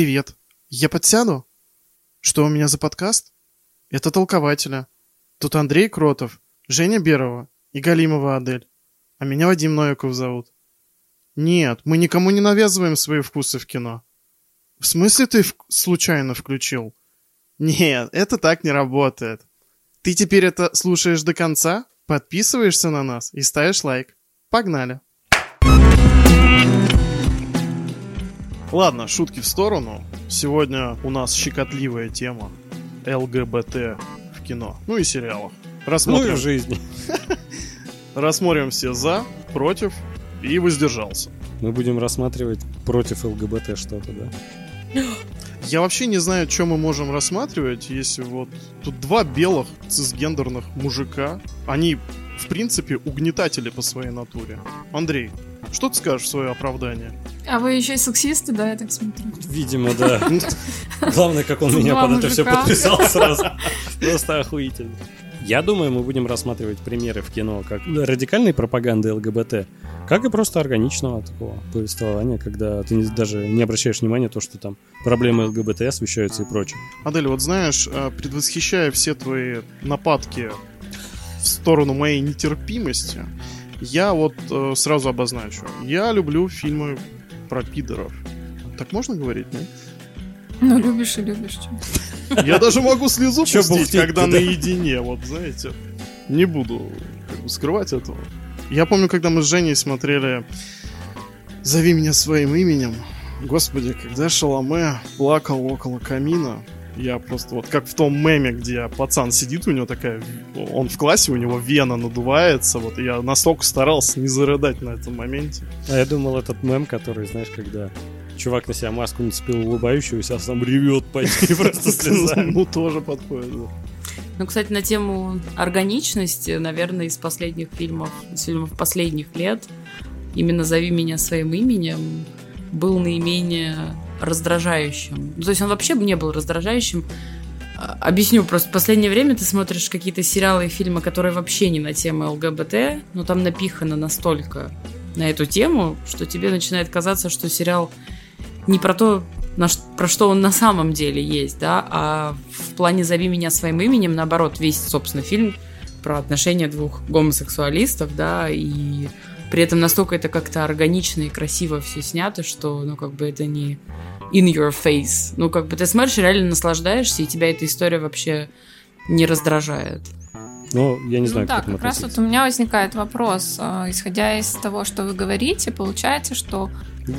Привет. Я подсяду? Что у меня за подкаст? Это толкователя. Тут Андрей Кротов, Женя Берова и Галимова Адель. А меня Вадим Новиков зовут. Нет, мы никому не навязываем свои вкусы в кино. В смысле ты в... случайно включил? Нет, это так не работает. Ты теперь это слушаешь до конца, подписываешься на нас и ставишь лайк. Погнали. Ладно, шутки в сторону. Сегодня у нас щекотливая тема ЛГБТ в кино. Ну и сериалах. Рассмотрим. Ну и в жизни. Рассмотрим все за, против и воздержался. Мы будем рассматривать против ЛГБТ что-то, да? Я вообще не знаю, что мы можем рассматривать, если вот тут два белых цисгендерных мужика, они в принципе угнетатели по своей натуре. Андрей, что ты скажешь в свое оправдание? А вы еще и сексисты, да, я так смотрю? Видимо, да. Главное, как он меня под это все подписал сразу. Просто охуительно. Я думаю, мы будем рассматривать примеры в кино как радикальной пропаганды ЛГБТ, как и просто органичного такого повествования, когда ты даже не обращаешь внимания на то, что там проблемы ЛГБТ освещаются и прочее. Адель, вот знаешь, э, предвосхищая все твои нападки в сторону моей нетерпимости, я вот э, сразу обозначу. Я люблю фильмы про пидоров. Так можно говорить, нет? Ну, любишь и любишь. Чё. Я даже могу слезу пустить, когда наедине, вот знаете. Не буду как бы, скрывать этого. Я помню, когда мы с Женей смотрели «Зови меня своим именем», Господи, когда Шаломе плакал около камина, я просто вот как в том меме, где пацан сидит, у него такая... Он в классе, у него вена надувается. Вот я настолько старался не зарыдать на этом моменте. А я думал, этот мем, который, знаешь, когда чувак на себя маску нацепил улыбающегося, а сам ревет почти просто слезами. Ну, тоже подходит, Ну, кстати, на тему органичности, наверное, из последних фильмов, из фильмов последних лет, именно «Зови меня своим именем» был наименее раздражающим. То есть он вообще не был раздражающим. А, объясню, просто в последнее время ты смотришь какие-то сериалы и фильмы, которые вообще не на тему ЛГБТ, но там напихано настолько на эту тему, что тебе начинает казаться, что сериал не про то, на, про что он на самом деле есть, да, а в плане «Зови меня своим именем», наоборот, весь, собственно, фильм про отношения двух гомосексуалистов, да, и при этом настолько это как-то органично и красиво все снято, что, ну, как бы это не in your face. Ну, как бы ты смотришь, реально наслаждаешься, и тебя эта история вообще не раздражает. Ну, я не знаю, ну, как да, как раз вот у меня возникает вопрос. А, исходя из того, что вы говорите, получается, что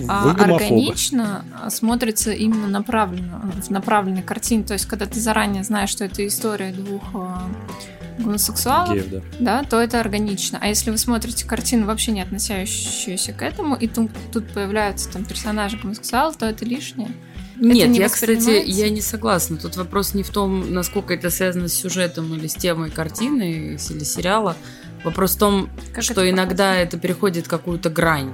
а, органично смотрится именно направленно, в направленной картине. То есть, когда ты заранее знаешь, что это история двух а, гомосексуалов, Геев, да. да, то это органично. А если вы смотрите картину, вообще не относящуюся к этому, и тут, тут появляются там персонажи гомосексуалов, то это лишнее. Нет, не я, кстати, я не согласна. Тут вопрос не в том, насколько это связано с сюжетом или с темой картины или сериала. Вопрос в том, как что это иногда это переходит какую-то грань.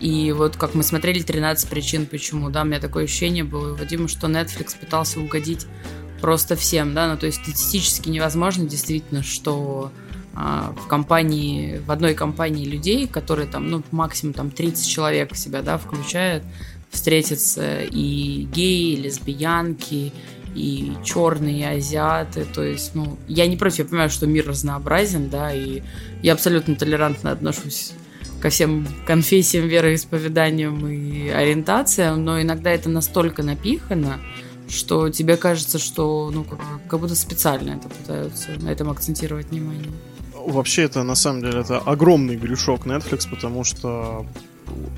И вот как мы смотрели 13 причин почему, да, у меня такое ощущение было у Вадима, что Netflix пытался угодить просто всем, да, ну то есть статистически невозможно действительно, что а, в компании, в одной компании людей, которые там, ну, максимум там 30 человек себя, да, включают, встретятся и геи, и лесбиянки, и черные, и азиаты, то есть, ну, я не против, я понимаю, что мир разнообразен, да, и я абсолютно толерантно отношусь ко всем конфессиям, вероисповеданиям и ориентациям, но иногда это настолько напихано, что тебе кажется, что ну как, как будто специально это пытаются на этом акцентировать внимание. Вообще это на самом деле это огромный грешок Netflix, потому что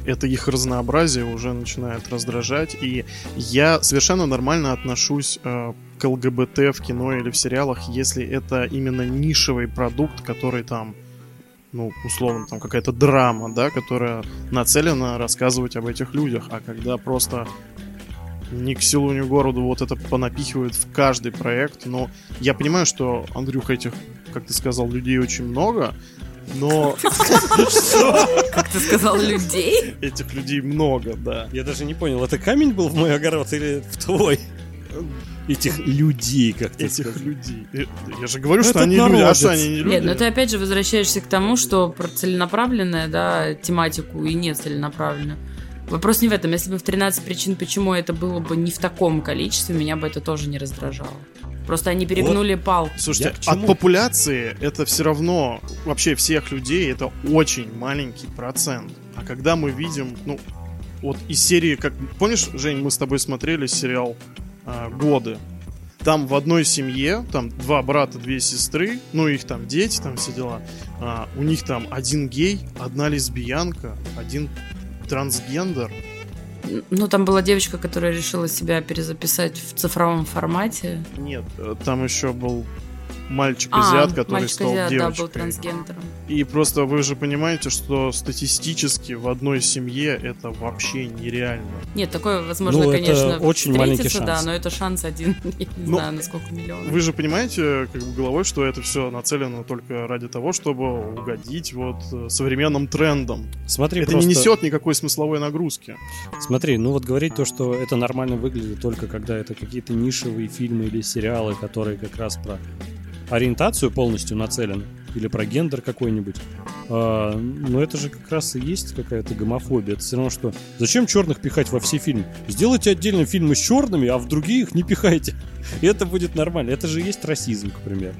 это их разнообразие уже начинает раздражать, и я совершенно нормально отношусь э, к ЛГБТ в кино или в сериалах, если это именно нишевый продукт, который там ну, условно, там какая-то драма, да, которая нацелена рассказывать об этих людях, а когда просто ни к селу, ни к городу вот это понапихивают в каждый проект. Но я понимаю, что, Андрюха, этих, как ты сказал, людей очень много, но... Как ты сказал, людей? Этих людей много, да. Я даже не понял, это камень был в мой огород или в твой? Этих людей, как ты Этих сказал. людей. Я же говорю, что они люди, а что они не люди? Нет, но ты опять же возвращаешься к тому, что про целенаправленное, да, тематику и не целенаправленную Вопрос не в этом. Если бы в 13 причин, почему это было бы не в таком количестве, меня бы это тоже не раздражало. Просто они перегнули вот. палку. Слушайте, от популяции это все равно, вообще всех людей, это очень маленький процент. А когда мы видим, ну, вот из серии, как... Помнишь, Жень, мы с тобой смотрели сериал э, «Годы»? Там в одной семье, там два брата, две сестры, ну, их там дети, там все дела. А, у них там один гей, одна лесбиянка, один трансгендер, ну, там была девочка, которая решила себя перезаписать в цифровом формате. Нет, э, там еще был мальчик-азиат, а, который мальчик стал девочкой. да, был трансгендером. И просто вы же понимаете, что статистически в одной семье это вообще нереально. Нет, такое возможно, ну, конечно, очень маленький шанс. да, но это шанс один, я не ну, знаю, на сколько миллионов. Вы же понимаете, как бы головой, что это все нацелено только ради того, чтобы угодить вот э, современным трендам. Смотри, это просто... не несет никакой смысловой нагрузки. Смотри, ну вот говорить то, что это нормально выглядит только когда это какие-то нишевые фильмы или сериалы, которые как раз про ориентацию полностью нацелен, или про гендер какой-нибудь. А, но это же как раз и есть какая-то гомофобия. Это все равно, что зачем черных пихать во все фильмы? Сделайте отдельно фильмы с черными, а в другие их не пихайте. И это будет нормально. Это же есть расизм, к примеру.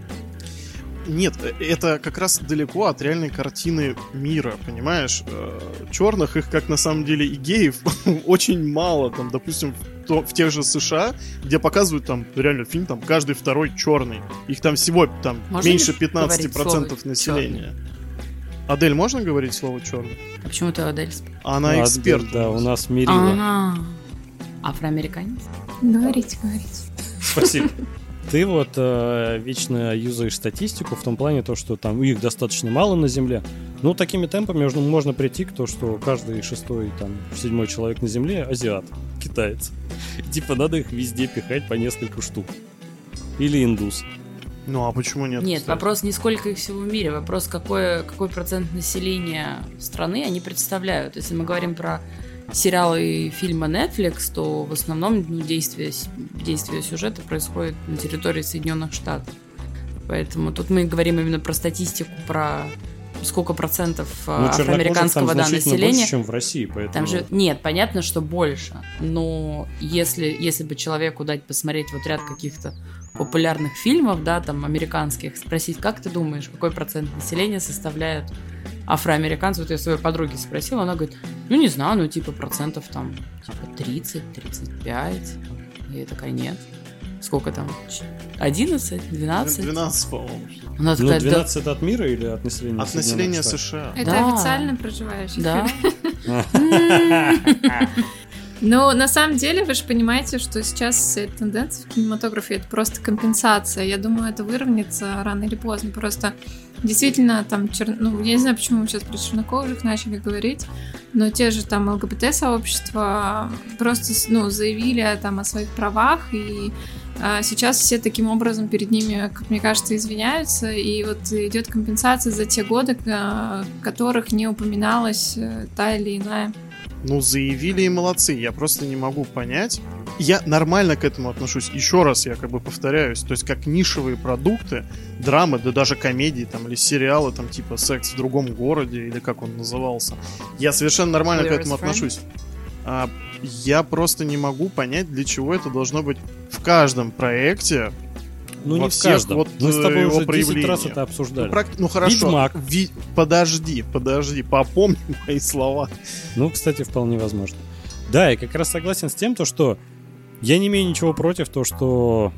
Нет, это как раз далеко от реальной картины мира, понимаешь? Э, Черных их, как на самом деле и геев, очень мало. Там, допустим, то, в тех же США, где показывают там реально фильм, там каждый второй черный. Их там всего там можно меньше 15% населения. Черный? Адель, можно говорить слово черный? А почему ты Адель? Она ну, эксперт. Адель, да, у нас Мирила. Ага. Афроамериканец? Говорите, говорите. Спасибо. Ты вот э, вечно юзаешь статистику в том плане, то, что там их достаточно мало на Земле. Ну, такими темпами можно, можно прийти к тому, что каждый шестой, там, седьмой человек на Земле азиат, китаец. Типа надо их везде пихать по несколько штук. Или индус. Ну а почему нет? Нет, кстати? вопрос не сколько их всего в мире, вопрос какой, какой процент населения страны они представляют. Если мы говорим про сериалы и фильмы Netflix, то в основном ну, действие, действие сюжета происходит на территории Соединенных Штатов. Поэтому тут мы говорим именно про статистику, про сколько процентов ну, афроамериканского да, населения. больше, чем в России, поэтому... Там же нет, понятно, что больше, но если если бы человеку дать посмотреть вот ряд каких-то популярных фильмов, да, там американских, спросить, как ты думаешь, какой процент населения составляет афроамериканцев, вот я своей подруги спросила, она говорит, ну не знаю, ну типа процентов там типа 30, 35. И я такая, нет. Сколько там? 11, 12? 12, по-моему. Она ну, такая, ну, 12 да... это от мира или от населения? От населения США. Это да. официально проживающих. Да. Но на самом деле вы же понимаете, что сейчас эта тенденция в кинематографе это просто компенсация. Я думаю, это выровняется рано или поздно. Просто действительно там, чер... ну, я не знаю, почему мы сейчас про чернокожих начали говорить, но те же там ЛГБТ-сообщества просто, ну, заявили там о своих правах, и а, сейчас все таким образом перед ними, как мне кажется, извиняются, и вот идет компенсация за те годы, а, которых не упоминалась э, та или иная ну, заявили и молодцы. Я просто не могу понять. Я нормально к этому отношусь. Еще раз я как бы повторяюсь. То есть как нишевые продукты, драмы, да даже комедии там или сериалы там типа «Секс в другом городе» или как он назывался. Я совершенно нормально Clear к этому отношусь. А, я просто не могу понять, для чего это должно быть в каждом проекте ну, не всех, в каждом. Вот Мы с тобой его уже 10 раз это обсуждали. Ну, прак... ну хорошо. Ведьмак. Ви... Подожди, подожди, попомни мои слова. Ну, кстати, вполне возможно. Да, я как раз согласен с тем, то, что я не имею ничего против то, что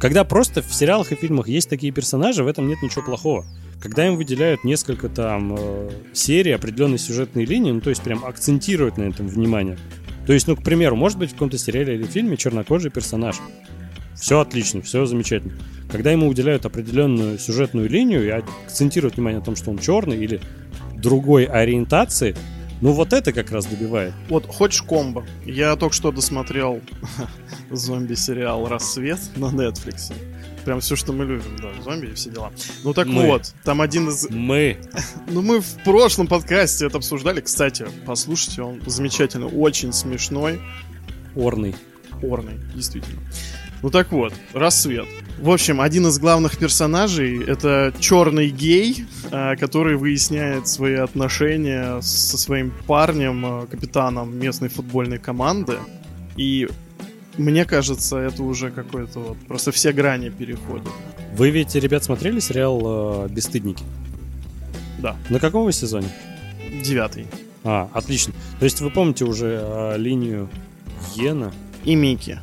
когда просто в сериалах и фильмах есть такие персонажи, в этом нет ничего плохого. Когда им выделяют несколько там э, серий, определенной сюжетной линии, ну то есть прям акцентируют на этом внимание. То есть, ну, к примеру, может быть в каком-то сериале или фильме чернокожий персонаж. Все отлично, все замечательно. Когда ему уделяют определенную сюжетную линию и акцентируют внимание на том, что он черный или другой ориентации, ну вот это как раз добивает. Вот хочешь комбо? Я только что досмотрел зомби-сериал «Рассвет» на Netflix. Прям все, что мы любим, да, зомби и все дела. Ну так мы. вот, там один из... Мы. ну мы в прошлом подкасте это обсуждали. Кстати, послушайте, он замечательно, очень смешной. Орный. Орный, действительно. Ну так вот, рассвет. В общем, один из главных персонажей это черный гей, а, который выясняет свои отношения со своим парнем, а, капитаном местной футбольной команды. И мне кажется, это уже какой-то вот просто все грани переходят. Вы ведь, ребят, смотрели сериал э, «Бесстыдники»? Да. На каком вы сезоне? Девятый. А, отлично. То есть вы помните уже э, линию Йена? И Мики.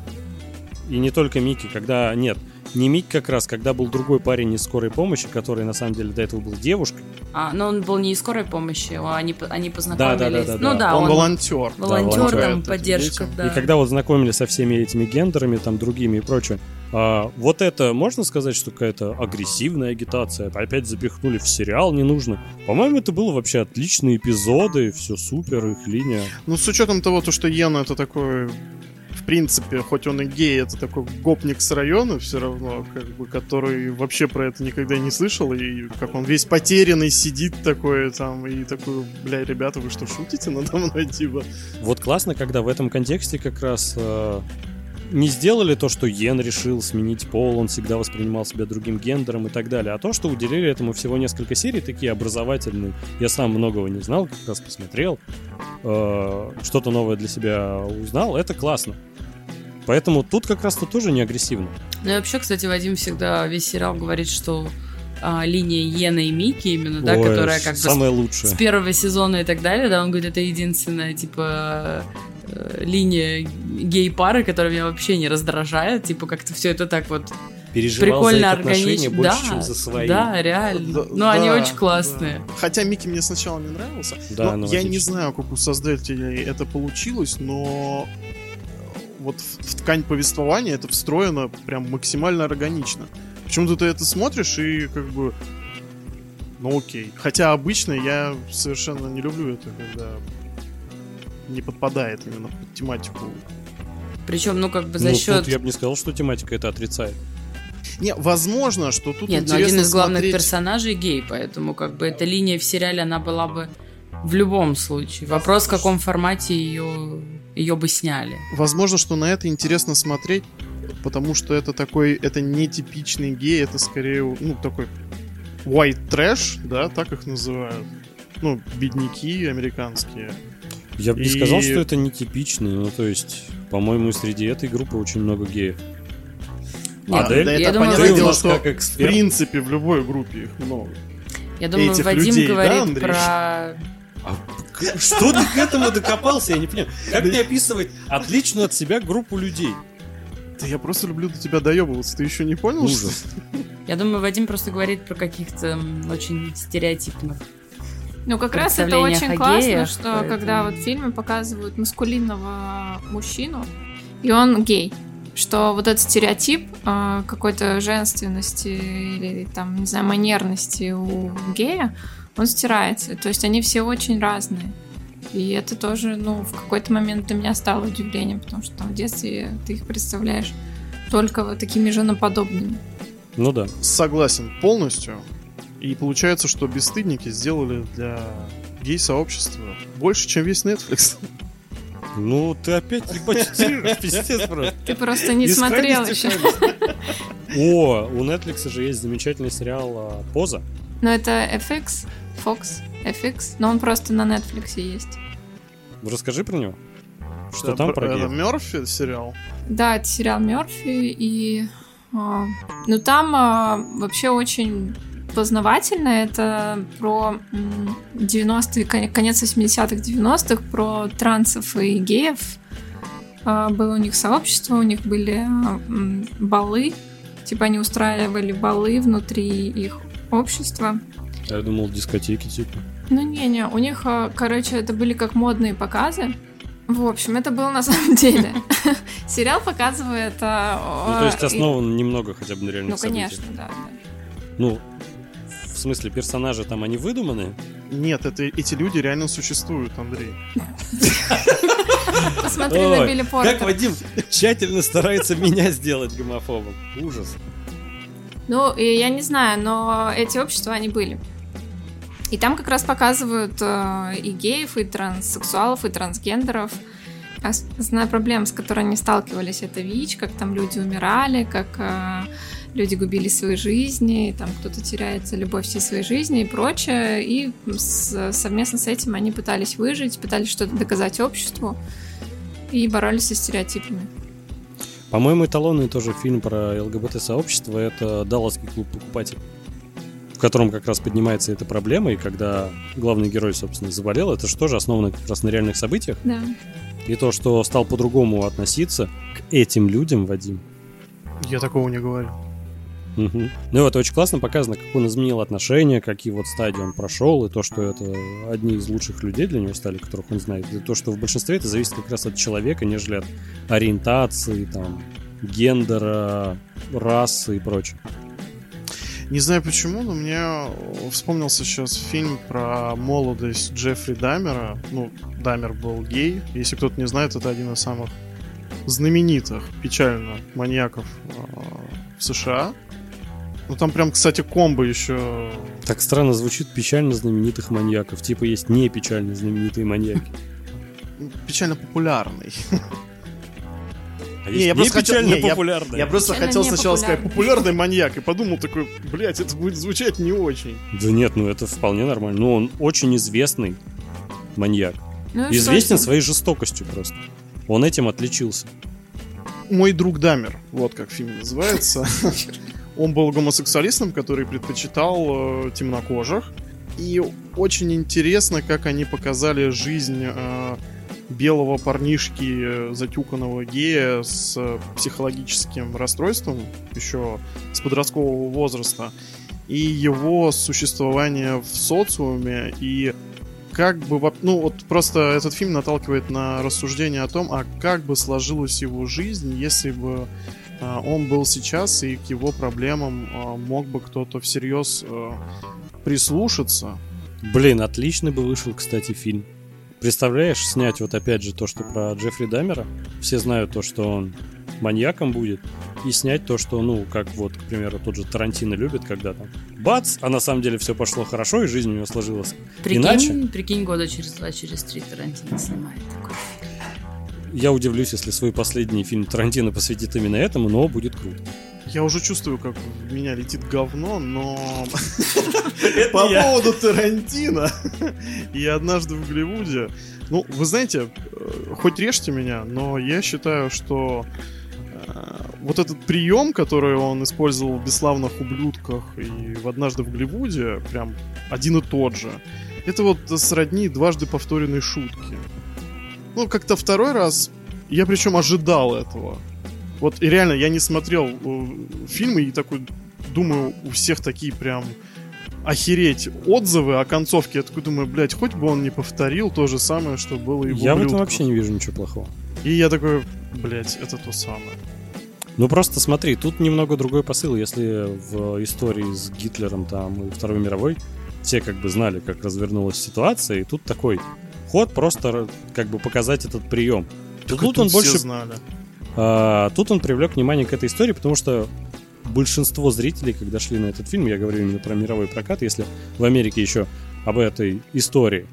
И не только Мики, когда... Нет, не Мик как раз, когда был другой парень из скорой помощи, который на самом деле до этого был девушкой. А, но он был не из скорой помощи, они, они познакомились. Да, да, да, да, ну да, он, он волонтер. Волонтер, да, там, поддержка, да. И когда вот знакомились со всеми этими гендерами, там, другими и прочее, а, вот это можно сказать, что какая-то агрессивная агитация? Опять запихнули в сериал, не нужно. По-моему, это было вообще отличные эпизоды, все супер, их линия. Ну, с учетом того, то, что Йена это такой принципе, хоть он и гей, это такой гопник с района все равно, как бы, который вообще про это никогда не слышал, и как он весь потерянный сидит такой там, и такой, бля, ребята, вы что, шутите надо мной, типа? Вот классно, когда в этом контексте как раз э, не сделали то, что Йен решил сменить пол, он всегда воспринимал себя другим гендером и так далее, а то, что уделили этому всего несколько серий, такие образовательные. Я сам многого не знал, как раз посмотрел, э, что-то новое для себя узнал, это классно. Поэтому тут как раз-то тоже не агрессивно. Ну и вообще, кстати, Вадим всегда весь сериал говорит, что а, линия Йена и Мики именно, да, Ой, которая как самая бы лучшая. с первого сезона и так далее, да, он говорит, это единственная, типа, э, линия гей-пары, которая меня вообще не раздражает, типа, как-то все это так вот Переживал прикольно, за органично. больше, да, чем за свои. Да, реально. Да, Но да, они очень классные. Да. Хотя Микки мне сначала не нравился. Да, но я не знаю, как у создателей это получилось, но вот в, в ткань повествования это встроено прям максимально органично. Почему-то ты это смотришь и как бы... Ну окей. Хотя обычно я совершенно не люблю это, когда не подпадает именно под тематику. Причем, ну, как бы за ну, счет... Тут я бы не сказал, что тематика это отрицает. Не, возможно, что тут Нет, но один из главных смотреть... персонажей гей, поэтому как бы эта линия в сериале, она была бы в любом случае. Вопрос, в каком формате ее ее бы сняли. Возможно, что на это интересно смотреть, потому что это такой, это нетипичный гей, это скорее, ну, такой white trash, да, так их называют. Ну, бедняки американские. Я бы не и... сказал, что это нетипичный, ну, то есть, по-моему, среди этой группы очень много геев. Нет, Адель? Да, это думаю, понятное дело, что в принципе в любой группе их много. Я думаю, Этих Вадим людей, говорит да, про а что ты к этому докопался? Я не понимаю. Как мне описывать отличную от себя группу людей? Да я просто люблю до тебя доебываться. Ты еще не понял? Ужас. Я думаю, Вадим просто говорит про каких-то очень стереотипных ну, как раз это очень классно, что поэтому... когда вот в фильме показывают маскулинного мужчину, и он гей, что вот этот стереотип э, какой-то женственности или там, не знаю, манерности у гея, он стирается. То есть они все очень разные. И это тоже, ну, в какой-то момент для меня стало удивлением, потому что там в детстве ты их представляешь только вот такими женоподобными. Ну да. Согласен полностью. И получается, что бесстыдники сделали для гей-сообщества больше, чем весь Netflix. Ну, ты опять репатируешь, пиздец просто. Ты просто не смотрел еще. О, у Netflix же есть замечательный сериал а, «Поза». Ну, это FX. Fox, FX, но он просто на Netflix есть. Расскажи про него. Что там про Это Мерфи сериал? Да, это сериал Мерфи, и... А, ну, там а, вообще очень познавательно. Это про 90-е, конец 80-х, 90-х, про трансов и геев. А, было у них сообщество, у них были а, балы. Типа они устраивали балы внутри их общества. Я думал, дискотеки типа. Ну не-не, у них, а, короче, это были как модные показы. В общем, это было на самом деле. Сериал показывает... А, ну, то есть основан немного хотя бы на реальных Ну, конечно, да, Ну, в смысле, персонажи там, они выдуманы? Нет, это, эти люди реально существуют, Андрей. Посмотри на Билли Портер. Как Вадим тщательно старается меня сделать гомофобом. Ужас. Ну, я не знаю, но эти общества, они были. И там как раз показывают э, и геев, и транссексуалов, и трансгендеров. Основная проблема, с которой они сталкивались, это ВИЧ, как там люди умирали, как э, люди губили свои жизни, там кто-то теряет любовь всей своей жизни и прочее. И с, совместно с этим они пытались выжить, пытались что-то доказать обществу и боролись со стереотипами. По-моему, эталонный тоже фильм про ЛГБТ-сообщество — это «Далласский клуб покупателей» в котором как раз поднимается эта проблема, и когда главный герой, собственно, заболел, это же тоже основано как раз на реальных событиях. Да. И то, что стал по-другому относиться к этим людям, Вадим. Я такого не говорю. Угу. Ну вот, очень классно показано, как он изменил отношения, какие вот стадии он прошел, и то, что это одни из лучших людей для него стали, которых он знает. И то, что в большинстве это зависит как раз от человека, нежели от ориентации, там, гендера, расы и прочее. Не знаю почему, но мне вспомнился сейчас фильм про молодость Джеффри Дамера. Ну, Дамер был гей. Если кто-то не знает, это один из самых знаменитых, печально, маньяков э, в США. Ну там прям, кстати, комбо еще... Так странно звучит печально знаменитых маньяков. Типа есть не печально знаменитые маньяки. Печально популярный. А не, я просто хотел, не, я, я просто хотел сначала сказать популярный маньяк и подумал такой, блядь, это будет звучать не очень. Да нет, ну это вполне нормально. Ну он очень известный маньяк. Ну, Известен своей жестокостью просто. Он этим отличился. Мой друг Дамер, вот как фильм называется. Он был гомосексуалистом, который предпочитал э, темнокожих. И очень интересно, как они показали жизнь э, белого парнишки, э, затюканного гея с психологическим расстройством, еще с подросткового возраста, и его существование в социуме, и как бы, ну вот просто этот фильм наталкивает на рассуждение о том, а как бы сложилась его жизнь, если бы он был сейчас, и к его проблемам а, мог бы кто-то всерьез а, прислушаться. Блин, отличный бы вышел, кстати, фильм. Представляешь, снять вот опять же то, что про Джеффри Дамера. Все знают то, что он маньяком будет. И снять то, что, ну, как вот, к примеру, тот же Тарантино любит, когда там бац, а на самом деле все пошло хорошо, и жизнь у него сложилась прикинь, иначе. Прикинь, года через два, через три Тарантино снимает такой Я удивлюсь, если свой последний фильм Тарантино посвятит именно этому, но будет круто. Я уже чувствую, как в меня летит говно, но по поводу Тарантино и однажды в Голливуде. Ну, вы знаете, э, хоть режьте меня, но я считаю, что э, вот этот прием, который он использовал в «Бесславных ублюдках» и в «Однажды в Голливуде», прям один и тот же. Это вот сродни дважды повторенной шутки. Ну, как-то второй раз я причем ожидал этого. Вот и реально, я не смотрел э, фильмы и такой думаю, у всех такие прям охереть отзывы о концовке. Я такой думаю, блядь, хоть бы он не повторил то же самое, что было и в Я в этом вообще не вижу ничего плохого. И я такой, блядь, это то самое. Ну просто смотри, тут немного другой посыл. Если в истории с Гитлером там и Второй мировой все как бы знали, как развернулась ситуация, и тут такой ход просто как бы показать этот прием. Тут, тут он больше знали. А, тут он привлек внимание к этой истории, потому что большинство зрителей, когда шли на этот фильм, я говорю именно про мировой прокат, если в Америке еще об этой истории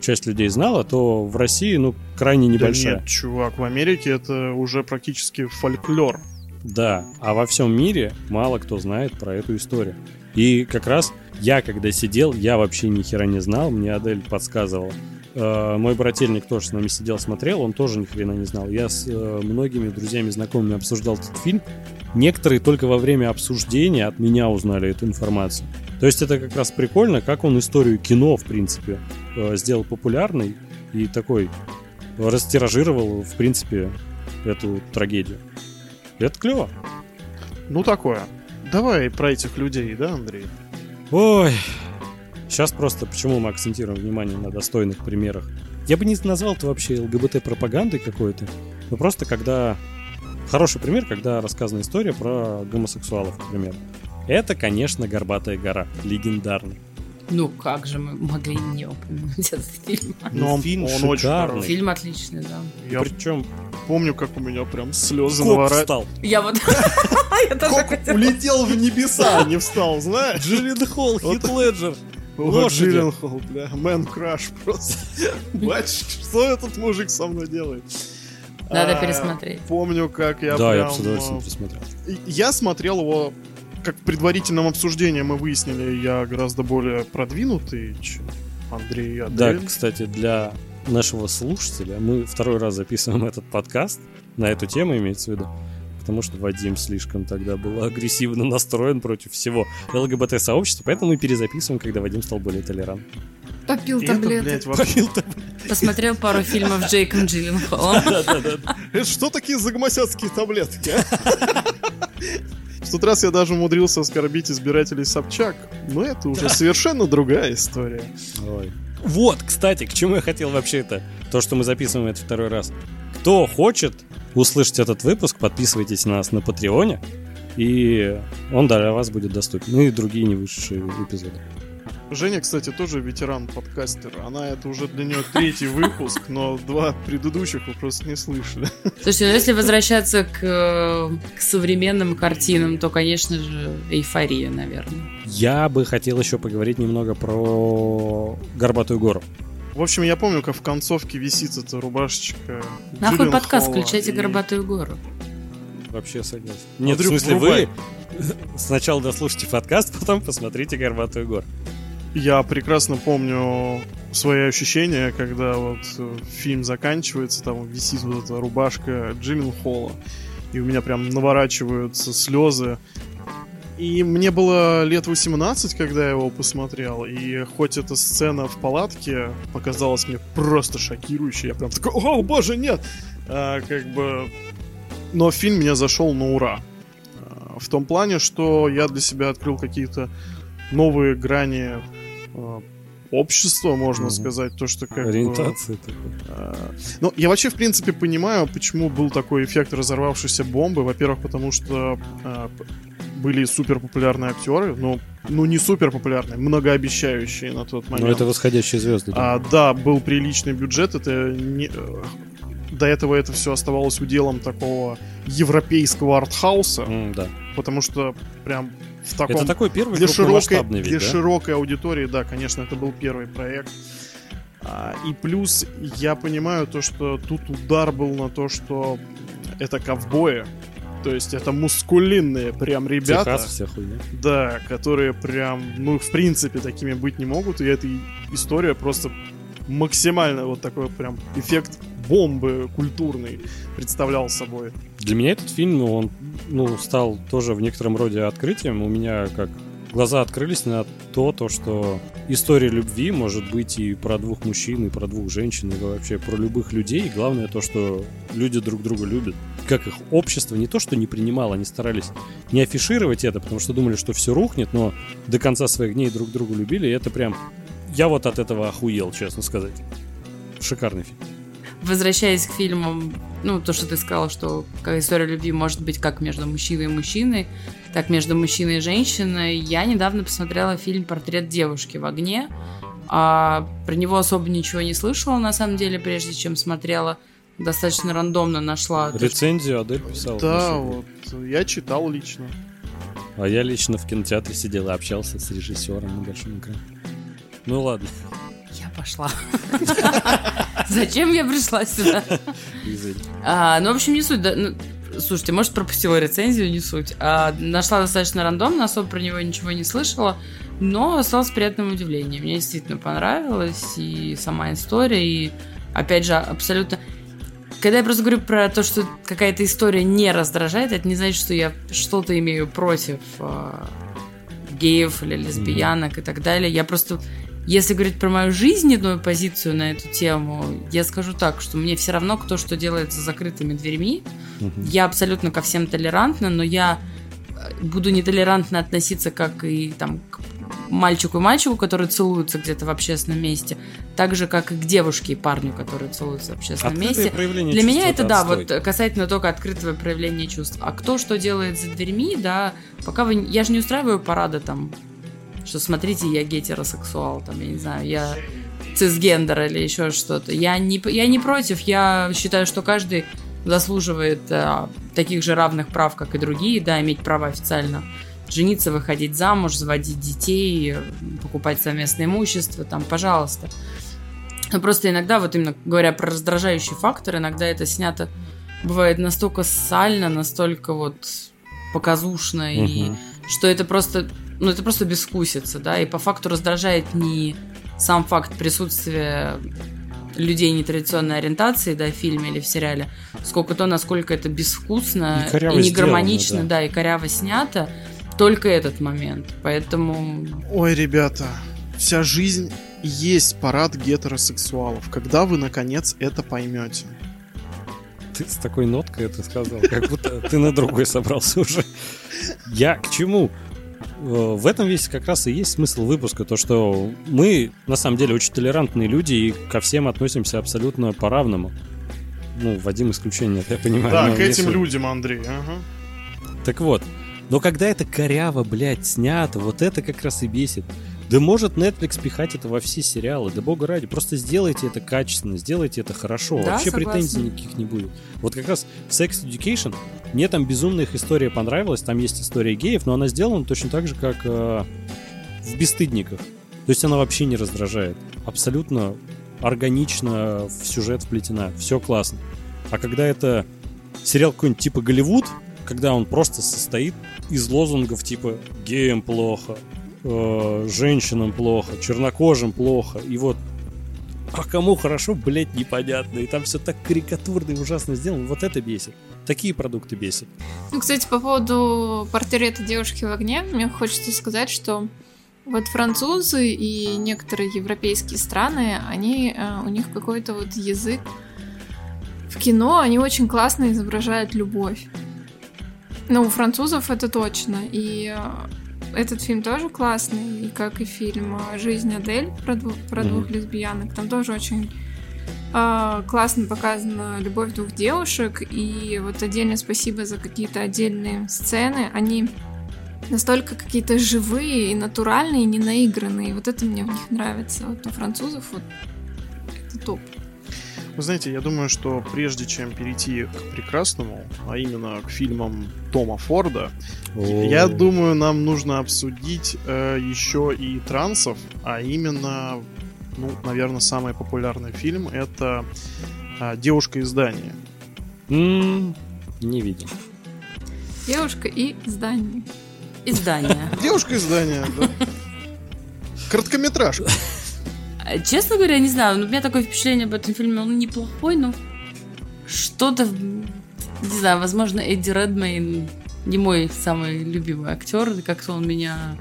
часть людей знала, то в России, ну, крайне небольшая. Да нет, чувак, в Америке это уже практически фольклор. Да, а во всем мире мало кто знает про эту историю. И как раз я, когда сидел, я вообще ни хера не знал, мне Адель подсказывала. Э, мой брательник тоже с нами сидел, смотрел, он тоже ни хрена не знал. Я с э, многими друзьями, знакомыми обсуждал этот фильм. Некоторые только во время обсуждения от меня узнали эту информацию. То есть это как раз прикольно, как он историю кино, в принципе, э, сделал популярной и такой растиражировал, в принципе, эту трагедию. Это клево. Ну, такое. Давай про этих людей, да, Андрей? Ой, Сейчас просто почему мы акцентируем внимание на достойных примерах. Я бы не назвал это вообще ЛГБТ-пропагандой какой-то, но просто когда... Хороший пример, когда рассказана история про гомосексуалов, например. Это, конечно, «Горбатая гора», легендарный. Ну, как же мы могли не упомянуть этот фильм? Ну, он, фильм он очень Фильм отличный, да. Я Причем помню, как у меня прям слезы наворачивали. Я вот... улетел в небеса, не встал, знаешь? Джиллин Холл, Хит Леджер. Вот Джилленхол, бля, мэн краш просто. Батюшки, что этот мужик со мной делает? Надо а, пересмотреть. Помню, как я Да, прям, я с удовольствием пересмотрел. Я смотрел его как в предварительном обсуждении мы выяснили, я гораздо более продвинутый, чем Андрей Адель. Да, кстати, для нашего слушателя мы второй раз записываем этот подкаст на эту тему, имеется в виду потому что Вадим слишком тогда был агрессивно настроен против всего ЛГБТ-сообщества, поэтому мы перезаписываем, когда Вадим стал более толерантным. Попил таблетки. Посмотрел пару фильмов Джейком Джилленхолом. Это что такие загмасятские таблетки? В тот раз я даже умудрился оскорбить избирателей Собчак, но это уже совершенно другая история. Ой. Вот, кстати, к чему я хотел вообще это, то, что мы записываем это второй раз. Кто хочет услышать этот выпуск, подписывайтесь на нас на Патреоне, и он для вас будет доступен. Ну и другие не вышедшие эпизоды. Женя, кстати, тоже ветеран-подкастер. Она это уже для нее третий выпуск, но два предыдущих вы просто не слышали. Слушайте, ну если возвращаться к, к современным картинам, то, конечно же, эйфория, наверное. Я бы хотел еще поговорить немного про Горбатую гору. В общем, я помню, как в концовке висит эта рубашечка. Нахуй подкаст, включайте и... Горбатую гору. Вообще согласен. Нет, Андрюх, в смысле, врубай. вы сначала дослушайте подкаст, потом посмотрите Горбатую гору. Я прекрасно помню свои ощущения, когда вот э, фильм заканчивается, там висит вот эта рубашка Джилленхола, и у меня прям наворачиваются слезы. И мне было лет 18, когда я его посмотрел, и хоть эта сцена в палатке показалась мне просто шокирующей, я прям такой, о, боже, нет! А, как бы... Но фильм меня зашел на ура. А, в том плане, что я для себя открыл какие-то новые грани э, общества, можно угу. сказать, то, что как Ориентация бы, э, Ну, я вообще, в принципе, понимаю, почему был такой эффект разорвавшейся бомбы. Во-первых, потому что э, были супер популярные актеры, ну, ну не супер популярные, многообещающие на тот момент. Но это восходящие звезды. Да, а, да был приличный бюджет, это не, до этого это все оставалось уделом такого европейского артхауса. Mm, да. Потому что прям в таком... Это такой первый для широкой, ведь, Для да? широкой аудитории, да, конечно, это был первый проект. А, и плюс я понимаю то, что тут удар был на то, что это ковбои. То есть это мускулинные прям ребята. Техас вся хуйня. Да, которые прям, ну, в принципе, такими быть не могут. И эта история просто максимально вот такой прям эффект бомбы культурный представлял собой. Для меня этот фильм, он ну, стал тоже в некотором роде открытием. У меня как глаза открылись на то, то, что история любви может быть и про двух мужчин, и про двух женщин, и вообще про любых людей. И главное то, что люди друг друга любят. Как их общество не то, что не принимало, они старались не афишировать это, потому что думали, что все рухнет, но до конца своих дней друг друга любили, и это прям... Я вот от этого охуел, честно сказать. Шикарный фильм возвращаясь к фильмам, ну, то, что ты сказала, что история любви может быть как между мужчиной и мужчиной, так между мужчиной и женщиной. Я недавно посмотрела фильм «Портрет девушки в огне». А про него особо ничего не слышала, на самом деле, прежде чем смотрела. Достаточно рандомно нашла. Рецензию Адель писала. Да, вот. Я читал лично. А я лично в кинотеатре сидел и общался с режиссером на большом экране. Ну ладно. Я пошла. Зачем я пришла сюда? А, ну, в общем, не суть. Да, ну, слушайте, может, пропустила рецензию, не суть. А, нашла достаточно рандомно, особо про него ничего не слышала, но осталось приятным удивлением. Мне действительно понравилось и сама история, и, опять же, абсолютно... Когда я просто говорю про то, что какая-то история не раздражает, это не значит, что я что-то имею против э, геев или лесбиянок mm-hmm. и так далее. Я просто если говорить про мою жизненную позицию на эту тему, я скажу так, что мне все равно, кто что делает за закрытыми дверьми. Угу. Я абсолютно ко всем толерантна, но я э, буду нетолерантно относиться как и там к мальчику и мальчику, которые целуются где-то в общественном месте, так же, как и к девушке и парню, которые целуются в общественном Открытое месте. Для меня это, да, отстой. вот касательно только открытого проявления чувств. А кто что делает за дверьми, да, пока вы... Я же не устраиваю парады там что смотрите, я гетеросексуал, там, я не знаю, я цисгендер или еще что-то. Я не, я не против, я считаю, что каждый заслуживает а, таких же равных прав, как и другие, да, иметь право официально жениться, выходить замуж, заводить детей, покупать совместное имущество, там, пожалуйста. Но просто иногда, вот именно говоря про раздражающий фактор, иногда это снято бывает настолько сально, настолько вот показушно, угу. и что это просто, ну, это просто бескусица, да, и по факту раздражает не сам факт присутствия людей нетрадиционной ориентации, да, в фильме или в сериале, сколько то, насколько это безвкусно и, и не гармонично, да. да, и коряво снято, только этот момент. Поэтому... Ой, ребята, вся жизнь есть парад гетеросексуалов. Когда вы, наконец, это поймете? Ты с такой ноткой это сказал, как будто ты на другой собрался уже. Я к чему? В этом весь как раз и есть смысл выпуска, то что мы на самом деле очень толерантные люди и ко всем относимся абсолютно по-равному. Ну, Вадим исключение, я понимаю. Да, к этим людям, Андрей. Ага. Так вот, но когда это коряво, блядь, снято, вот это как раз и бесит. Да может Netflix пихать это во все сериалы, да бога ради, просто сделайте это качественно, сделайте это хорошо, да, вообще согласна. претензий никаких не будет. Вот как раз Sex Education, мне там безумно их история понравилась, там есть история геев, но она сделана точно так же, как э, в «Бесстыдниках». То есть она вообще не раздражает. Абсолютно органично в сюжет вплетена, все классно. А когда это сериал какой-нибудь типа Голливуд, когда он просто состоит из лозунгов типа «геям плохо», э, женщинам плохо, чернокожим плохо, и вот а кому хорошо, блядь, непонятно. И там все так карикатурно и ужасно сделано. Вот это бесит. Такие продукты бесят. Ну, кстати, по поводу портрета девушки в огне, мне хочется сказать, что вот французы и некоторые европейские страны, они, э, у них какой-то вот язык в кино, они очень классно изображают любовь. Ну, у французов это точно. И э, этот фильм тоже классный, и как и фильм «Жизнь Адель» про, двух, про mm-hmm. двух лесбиянок. Там тоже очень э, классно показана любовь двух девушек, и вот отдельно спасибо за какие-то отдельные сцены. Они настолько какие-то живые и натуральные, и не наигранные. Вот это мне в них нравится. Вот у французов вот это топ. Вы знаете, я думаю, что прежде чем перейти к прекрасному, а именно к фильмам Тома Форда. Я думаю, нам нужно обсудить э, еще и трансов, а именно, ну, наверное, самый популярный фильм это э, Девушка из здания. Mm, не видел. Девушка и здание. Издание. Девушка из здания, да. Короткометражка. Честно говоря, не знаю, у меня такое впечатление об этом фильме, он неплохой, но что-то, не знаю, возможно, Эдди Редмейн не мой самый любимый актер, как-то он меня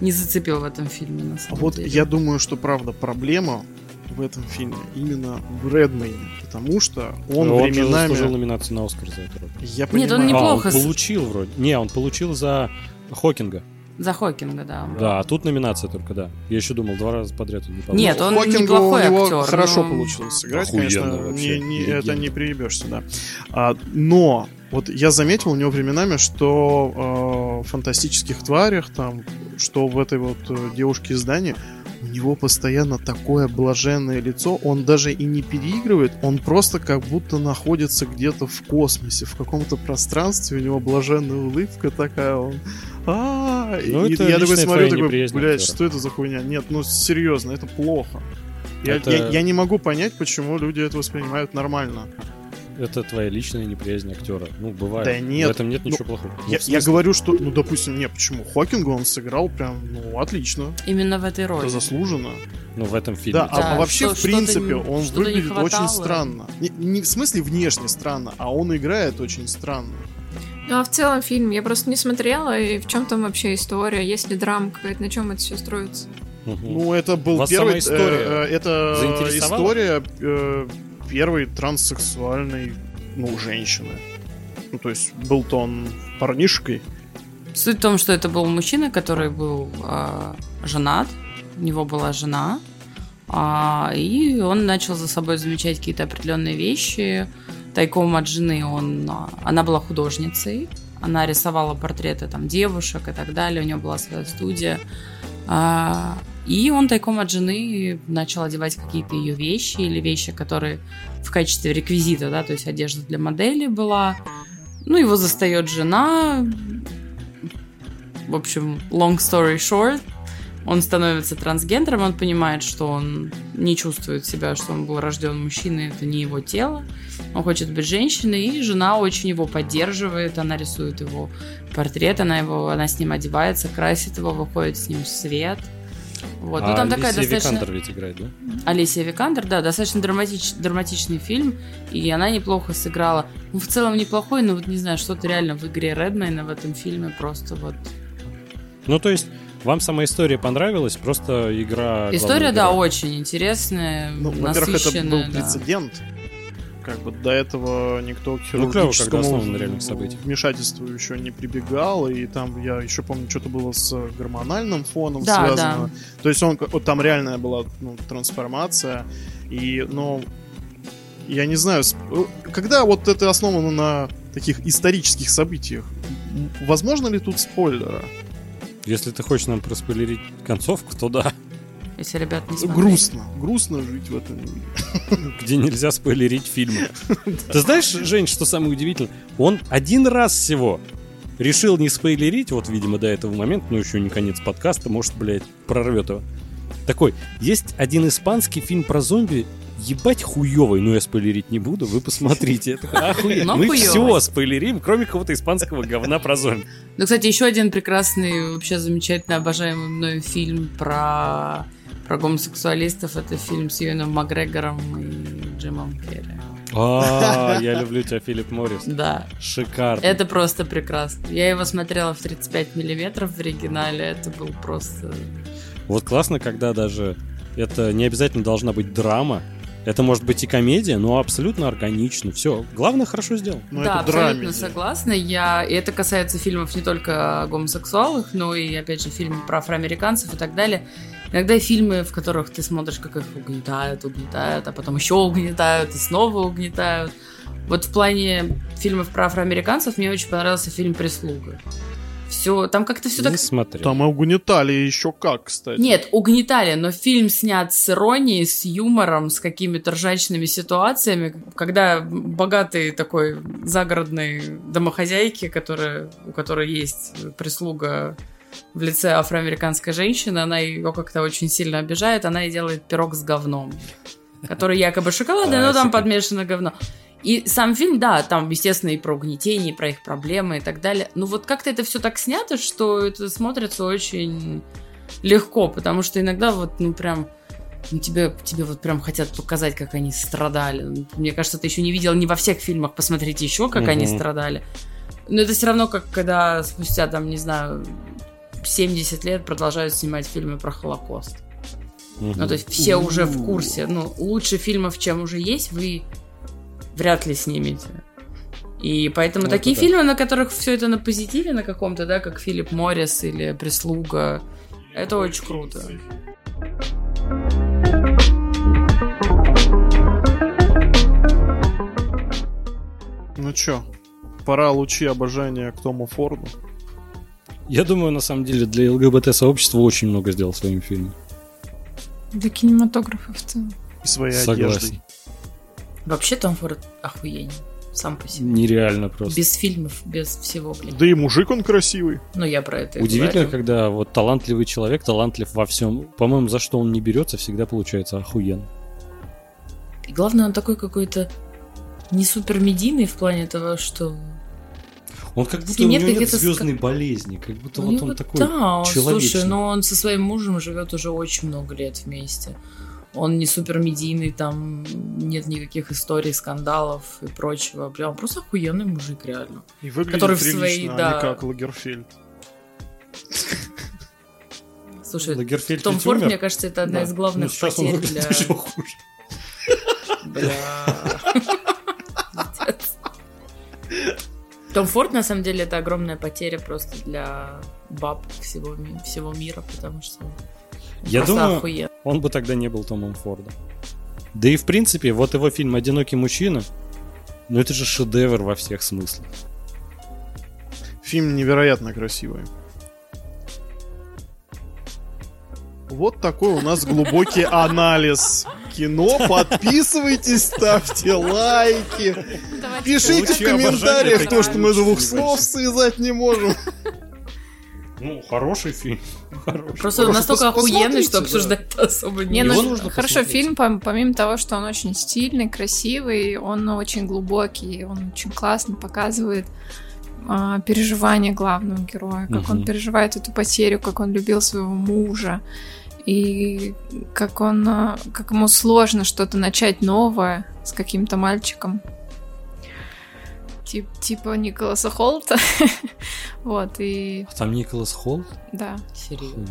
не зацепил в этом фильме, на самом вот деле. я думаю, что, правда, проблема в этом фильме именно в Редмейне, потому что он Но временами... Он заслужил номинацию на Оскар за это. Я Нет, он неплохо... А, он получил вроде. Не, он получил за Хокинга. За Хокинга, да. Да, а тут номинация только, да. Я еще думал, два раза подряд он не получил. Нет, он Хокингу неплохой у него актер. хорошо но... получилось сыграть, Охуенно конечно. Не, не, это не переебешься, да. А, но вот я заметил у него временами, что э, в фантастических тварях, там, что в этой вот э, девушке из Дании, у него постоянно такое блаженное лицо, он даже и не переигрывает, он просто как будто находится где-то в космосе, в каком-то пространстве, у него блаженная улыбка такая, он а, ну, и я такой смотрю, такой, блядь, что это за хуйня? Нет, ну серьезно, это плохо. Я, это... я, я не могу понять, почему люди это воспринимают нормально. Это твоя личная неприязнь актера. Ну, бывает. Да нет. В этом нет ну, ничего плохого. Ну, я, я говорю, что, ну, допустим, не, почему? Хокинга он сыграл прям, ну, отлично. Именно в этой роли. Это заслуженно. Ну, в этом фильме. Да, да а, а вообще, что, в принципе, он выглядит очень странно. Не, не в смысле внешне странно, а он играет очень странно. Ну а в целом фильм я просто не смотрела, и в чем там вообще история? Есть ли драма какая-то, на чем это все строится? Угу. Ну, это был Вас первый... история э, э, это история э, первой транссексуальной, ну, женщины. Ну, то есть был-то он парнишкой. Суть в том, что это был мужчина, который был э, женат, у него была жена, э, и он начал за собой замечать какие-то определенные вещи, тайком от жены он, а, она была художницей, она рисовала портреты там девушек и так далее, у нее была своя студия. А, и он тайком от жены начал одевать какие-то ее вещи или вещи, которые в качестве реквизита, да, то есть одежда для модели была. Ну, его застает жена. В общем, long story short, он становится трансгендером, он понимает, что он не чувствует себя, что он был рожден мужчиной, это не его тело. Он хочет быть женщиной, и жена очень его поддерживает, она рисует его портрет, она, его, она с ним одевается, красит его, выходит с ним в свет. Вот. Ну, а ну, там Алисия такая достаточно... Викандер ведь играет, да? Алисия Викандер, да, достаточно драматич... драматичный фильм, и она неплохо сыграла. Ну, в целом неплохой, но вот не знаю, что-то реально в игре Редмейна в этом фильме просто вот... Ну, то есть вам сама история понравилась, просто игра... История, да, очень интересная, ну, Во-первых, это был да. прецедент. Как бы до этого никто к хирургическому ну, клево, вмешательству еще не прибегал, и там, я еще помню, что-то было с гормональным фоном да, связано. Да. То есть он, вот там реальная была ну, трансформация, и, ну, я не знаю, когда вот это основано на таких исторических событиях, возможно ли тут спойлеры? Если ты хочешь нам проспойлерить концовку, то да. Если ребят не смотрели. Грустно. Грустно жить в этом мире. Где нельзя спойлерить фильмы. Ты знаешь, Жень, что самое удивительное? Он один раз всего решил не спойлерить, вот, видимо, до этого момента, но еще не конец подкаста, может, блядь, прорвет его. Такой, есть один испанский фильм про зомби, ебать хуёвый, но я спойлерить не буду, вы посмотрите. Мы все спойлерим, кроме какого-то испанского говна про зомби. Ну, кстати, еще один прекрасный, вообще замечательно обожаемый мной фильм про про гомосексуалистов. Это фильм с Юэном Макгрегором и Джимом Керри. А, я люблю тебя, Филипп Моррис. Да. Шикарно. Это просто прекрасно. Я его смотрела в 35 миллиметров в оригинале. Это был просто... Вот классно, когда даже это не обязательно должна быть драма, это может быть и комедия, но абсолютно органично. Все. Главное, хорошо сделал. Ну, да, абсолютно драмеди. согласна. Я... И это касается фильмов не только о гомосексуалах, но и, опять же, фильмы про афроамериканцев и так далее. Иногда фильмы, в которых ты смотришь, как их угнетают, угнетают, а потом еще угнетают и снова угнетают. Вот в плане фильмов про афроамериканцев мне очень понравился фильм «Прислуга». Все, там как-то все не так... смотрел. Там угнетали еще как, кстати. Нет, угнетали, но фильм снят с иронией, с юмором, с какими-то ржачными ситуациями, когда богатый такой загородной домохозяйки, которая, у которой есть прислуга в лице афроамериканской женщины, она ее как-то очень сильно обижает, она и делает пирог с говном, который якобы шоколадный, но там подмешано говно. И сам фильм, да, там, естественно, и про угнетение, и про их проблемы и так далее. Но вот как-то это все так снято, что это смотрится очень легко, потому что иногда вот, ну, прям ну, тебе, тебе вот прям хотят показать, как они страдали. Мне кажется, ты еще не видел не во всех фильмах, посмотрите еще, как угу. они страдали. Но это все равно, как когда спустя, там, не знаю, 70 лет продолжают снимать фильмы про Холокост. Угу. Ну, то есть все уже в курсе. Ну, лучше фильмов, чем уже есть, вы вряд ли снимете. И поэтому вот такие это. фильмы, на которых все это на позитиве на каком-то, да, как Филипп Моррис или Прислуга, это очень круто. Ну чё, пора лучи обожания к Тому Форду. Я думаю, на самом деле, для ЛГБТ-сообщества очень много сделал своим фильмом. Для кинематографа в целом. И своей Согласен. одеждой. Вообще Том Форд охуенный. Сам по себе. Нереально просто. Без фильмов, без всего, блин. Да и мужик он красивый. Ну, я про это Удивительно, говорю. когда вот талантливый человек, талантлив во всем. По-моему, за что он не берется, всегда получается охуенно. И главное, он такой какой-то не супер медийный в плане того, что он как будто у него нет звездной ск... болезни, как будто у вот он такой да, человечный. Слушай, но он со своим мужем живет уже очень много лет вместе. Он не супер медийный, там нет никаких историй, скандалов и прочего. Бля, он просто охуенный мужик, реально. И выглядит который прилично, в своей, а да... не как Лагерфельд. Слушай, Лагерфельд Том Форд, мне кажется, это одна да. из главных ну, потерь для... Еще хуже. Бля. Том Форд, на самом деле, это огромная потеря просто для баб всего, всего мира, потому что я думаю, охуенно. он бы тогда не был Томом Фордом. Да и в принципе, вот его фильм «Одинокий мужчина», ну это же шедевр во всех смыслах. Фильм невероятно красивый. Вот такой у нас глубокий анализ кино. Подписывайтесь, ставьте лайки. Пишите в комментариях то, что мы двух слов связать не можем. Ну, хороший фильм. Хороший. Просто он настолько охуенный, что обсуждать да. особо не, не ну, Хорошо, фильм, помимо того, что он очень стильный, красивый, он очень глубокий, он очень классно показывает а, переживания главного героя, как угу. он переживает эту потерю, как он любил своего мужа, и как он, а, как ему сложно что-то начать новое с каким-то мальчиком. Тип, типа Николаса Холта. вот, и... А там Николас Холт? Да. Серьезно.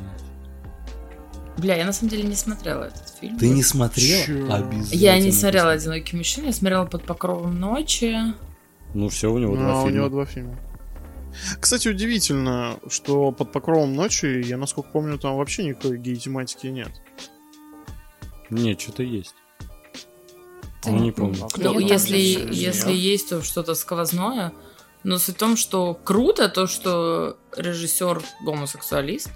Бля, я на самом деле не смотрела этот фильм. Ты не смотрела? Обязательно. Я не смотрела «Одинокий мужчина», я смотрела «Под покровом ночи». Ну все, у него ну, два фильма. у него два фильма. Кстати, удивительно, что под покровом ночи, я насколько помню, там вообще никакой гей-тематики нет. Нет, что-то есть. Ну, не помню. Ну, если, если есть, то что-то сквозное. Но суть в том, что круто то, что режиссер гомосексуалист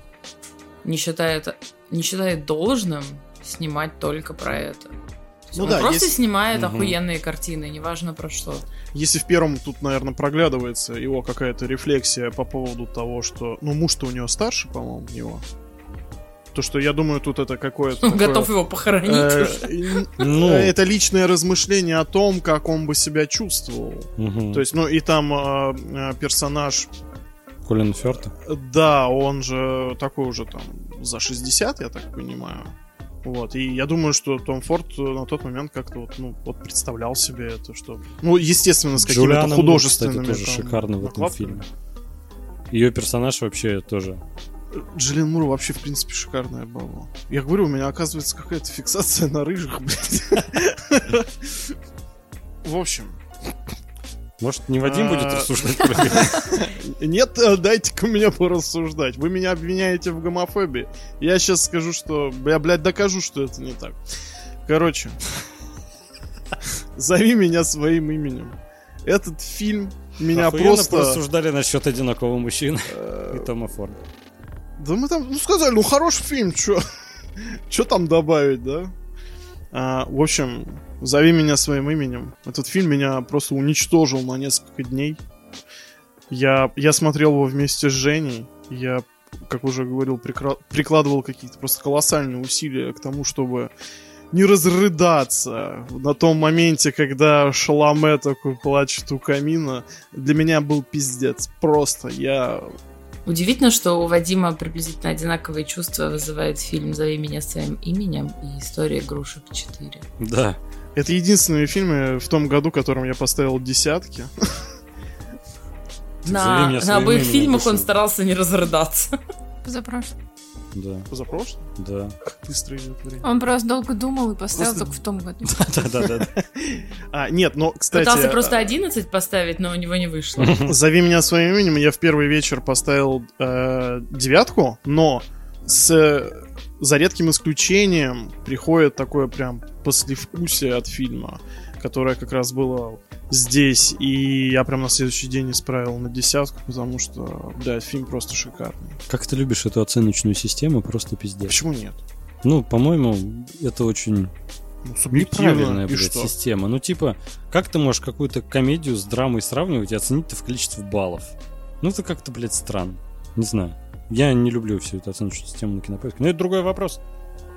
не считает, не считает должным снимать только про это. Ну, он да, просто если... снимает угу. охуенные картины, неважно про что. Если в первом тут, наверное, проглядывается его какая-то рефлексия по поводу того, что... Ну, муж-то у него старше, по-моему, него. То, что я думаю, тут это какое-то... Он такое, готов его похоронить э, Ну, это личное размышление о том, как он бы себя чувствовал. Угу. То есть, ну, и там э, э персонаж... Колин Ферта? Да, он же такой уже там за 60, я так понимаю. Вот, и я думаю, что Том Форд на тот момент как-то вот, ну, вот представлял себе это, что... Ну, естественно, с какими-то художественными... Мур, кстати, тоже шикарно в этом фильме. Ее персонаж вообще тоже Джиллен Мур вообще, в принципе, шикарная баба. Я говорю, у меня оказывается какая-то фиксация на рыжих, блядь. В общем. Может, не Вадим будет а, рассуждать Нет, э, дайте-ка мне порассуждать. Вы меня обвиняете в гомофобии. Я сейчас скажу, что... Я, блядь, докажу, что это не так. Короче. Зови меня своим именем. Этот фильм меня Охуенно просто... рассуждали насчет одинокого мужчины и Тома Форда. Да мы там, ну сказали, ну хороший фильм, чё, чё там добавить, да? А, в общем, зови меня своим именем. Этот фильм меня просто уничтожил на несколько дней. Я, я смотрел его вместе с Женей. Я, как уже говорил, прикра- прикладывал какие-то просто колоссальные усилия к тому, чтобы не разрыдаться на том моменте, когда Шаломе такой плачет у камина. Для меня был пиздец. Просто я Удивительно, что у Вадима приблизительно одинаковые чувства вызывает фильм «Зови меня своим именем» и «История игрушек 4». Да. Это единственные фильмы в том году, которым я поставил десятки. На, на обоих фильмах он старался не разрыдаться. Позапрошлый. Да. Позапрошлый? Да. Быстро идет время. Он просто долго думал и поставил просто... только в том году. Да-да-да. А, нет, но, кстати... Пытался просто 11 поставить, но у него не вышло. Зови меня своим именем, я в первый вечер поставил э, девятку, но с за редким исключением приходит такое прям послевкусие от фильма, которое как раз было здесь, и я прям на следующий день исправил на десятку, потому что, да, фильм просто шикарный. Как ты любишь эту оценочную систему, просто пиздец. Почему нет? Ну, по-моему, это очень ну, неправильная, блядь, что? система. Ну, типа, как ты можешь какую-то комедию с драмой сравнивать и оценить это в количестве баллов? Ну, это как-то, блядь, странно. Не знаю. Я не люблю всю эту оценочную систему на кинопоиске. Но это другой вопрос.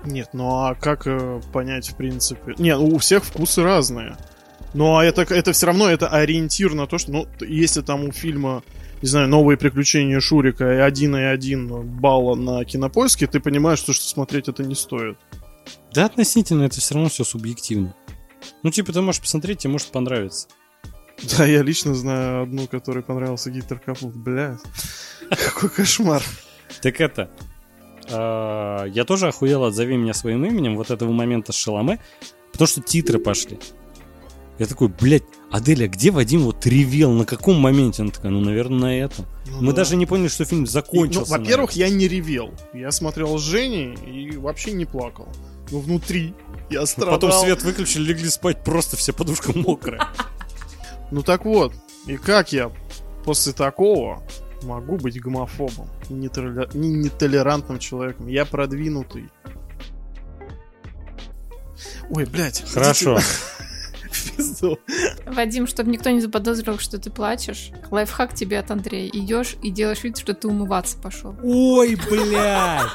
Нет, ну а как э, понять, в принципе... Не, ну у всех вкусы разные. Но это, это все равно это ориентир на то, что, ну, если там у фильма, не знаю, новые приключения Шурика и один и один балла на кинопоиске, ты понимаешь, что, что смотреть это не стоит. Да, относительно, это все равно все субъективно. Ну, типа, ты можешь посмотреть, тебе может понравиться. Да, я лично знаю одну, которой понравился Гитлер Капут. Блядь, какой кошмар. Так это, а, я тоже охуел от «Зови меня своим именем» вот этого момента с Шаломе, потому что титры пошли. Я такой, блядь, Аделя, где Вадим вот ревел? На каком моменте? Она такая, ну, наверное, на этом. Ну, Мы да. даже не поняли, что фильм закончился. И, ну, во-первых, я не ревел. Я смотрел с Женей и вообще не плакал. Но внутри я страдал. Потом свет выключили, легли спать, просто вся подушка мокрая. Ну так вот, и как я после такого могу быть гомофобом и нетолерантным человеком? Я продвинутый. Ой, блядь. Хорошо. пизду. Вадим, чтобы никто не заподозрил, что ты плачешь, лайфхак тебе от Андрея. Идешь и делаешь вид, что ты умываться пошел. Ой, блядь!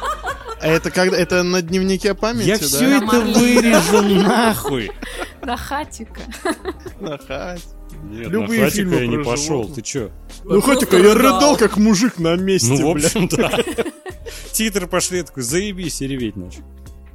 А это когда это на дневнике памяти, Я да? все это вырежу нахуй. На хатика. На хать. Нет, Любые на хатика фильмы я не пошел, животных. ты чё? Ну хатика, я рыдал как мужик на месте, Ну, в общем, да. Титры пошли, такой, заебись, и реветь начал.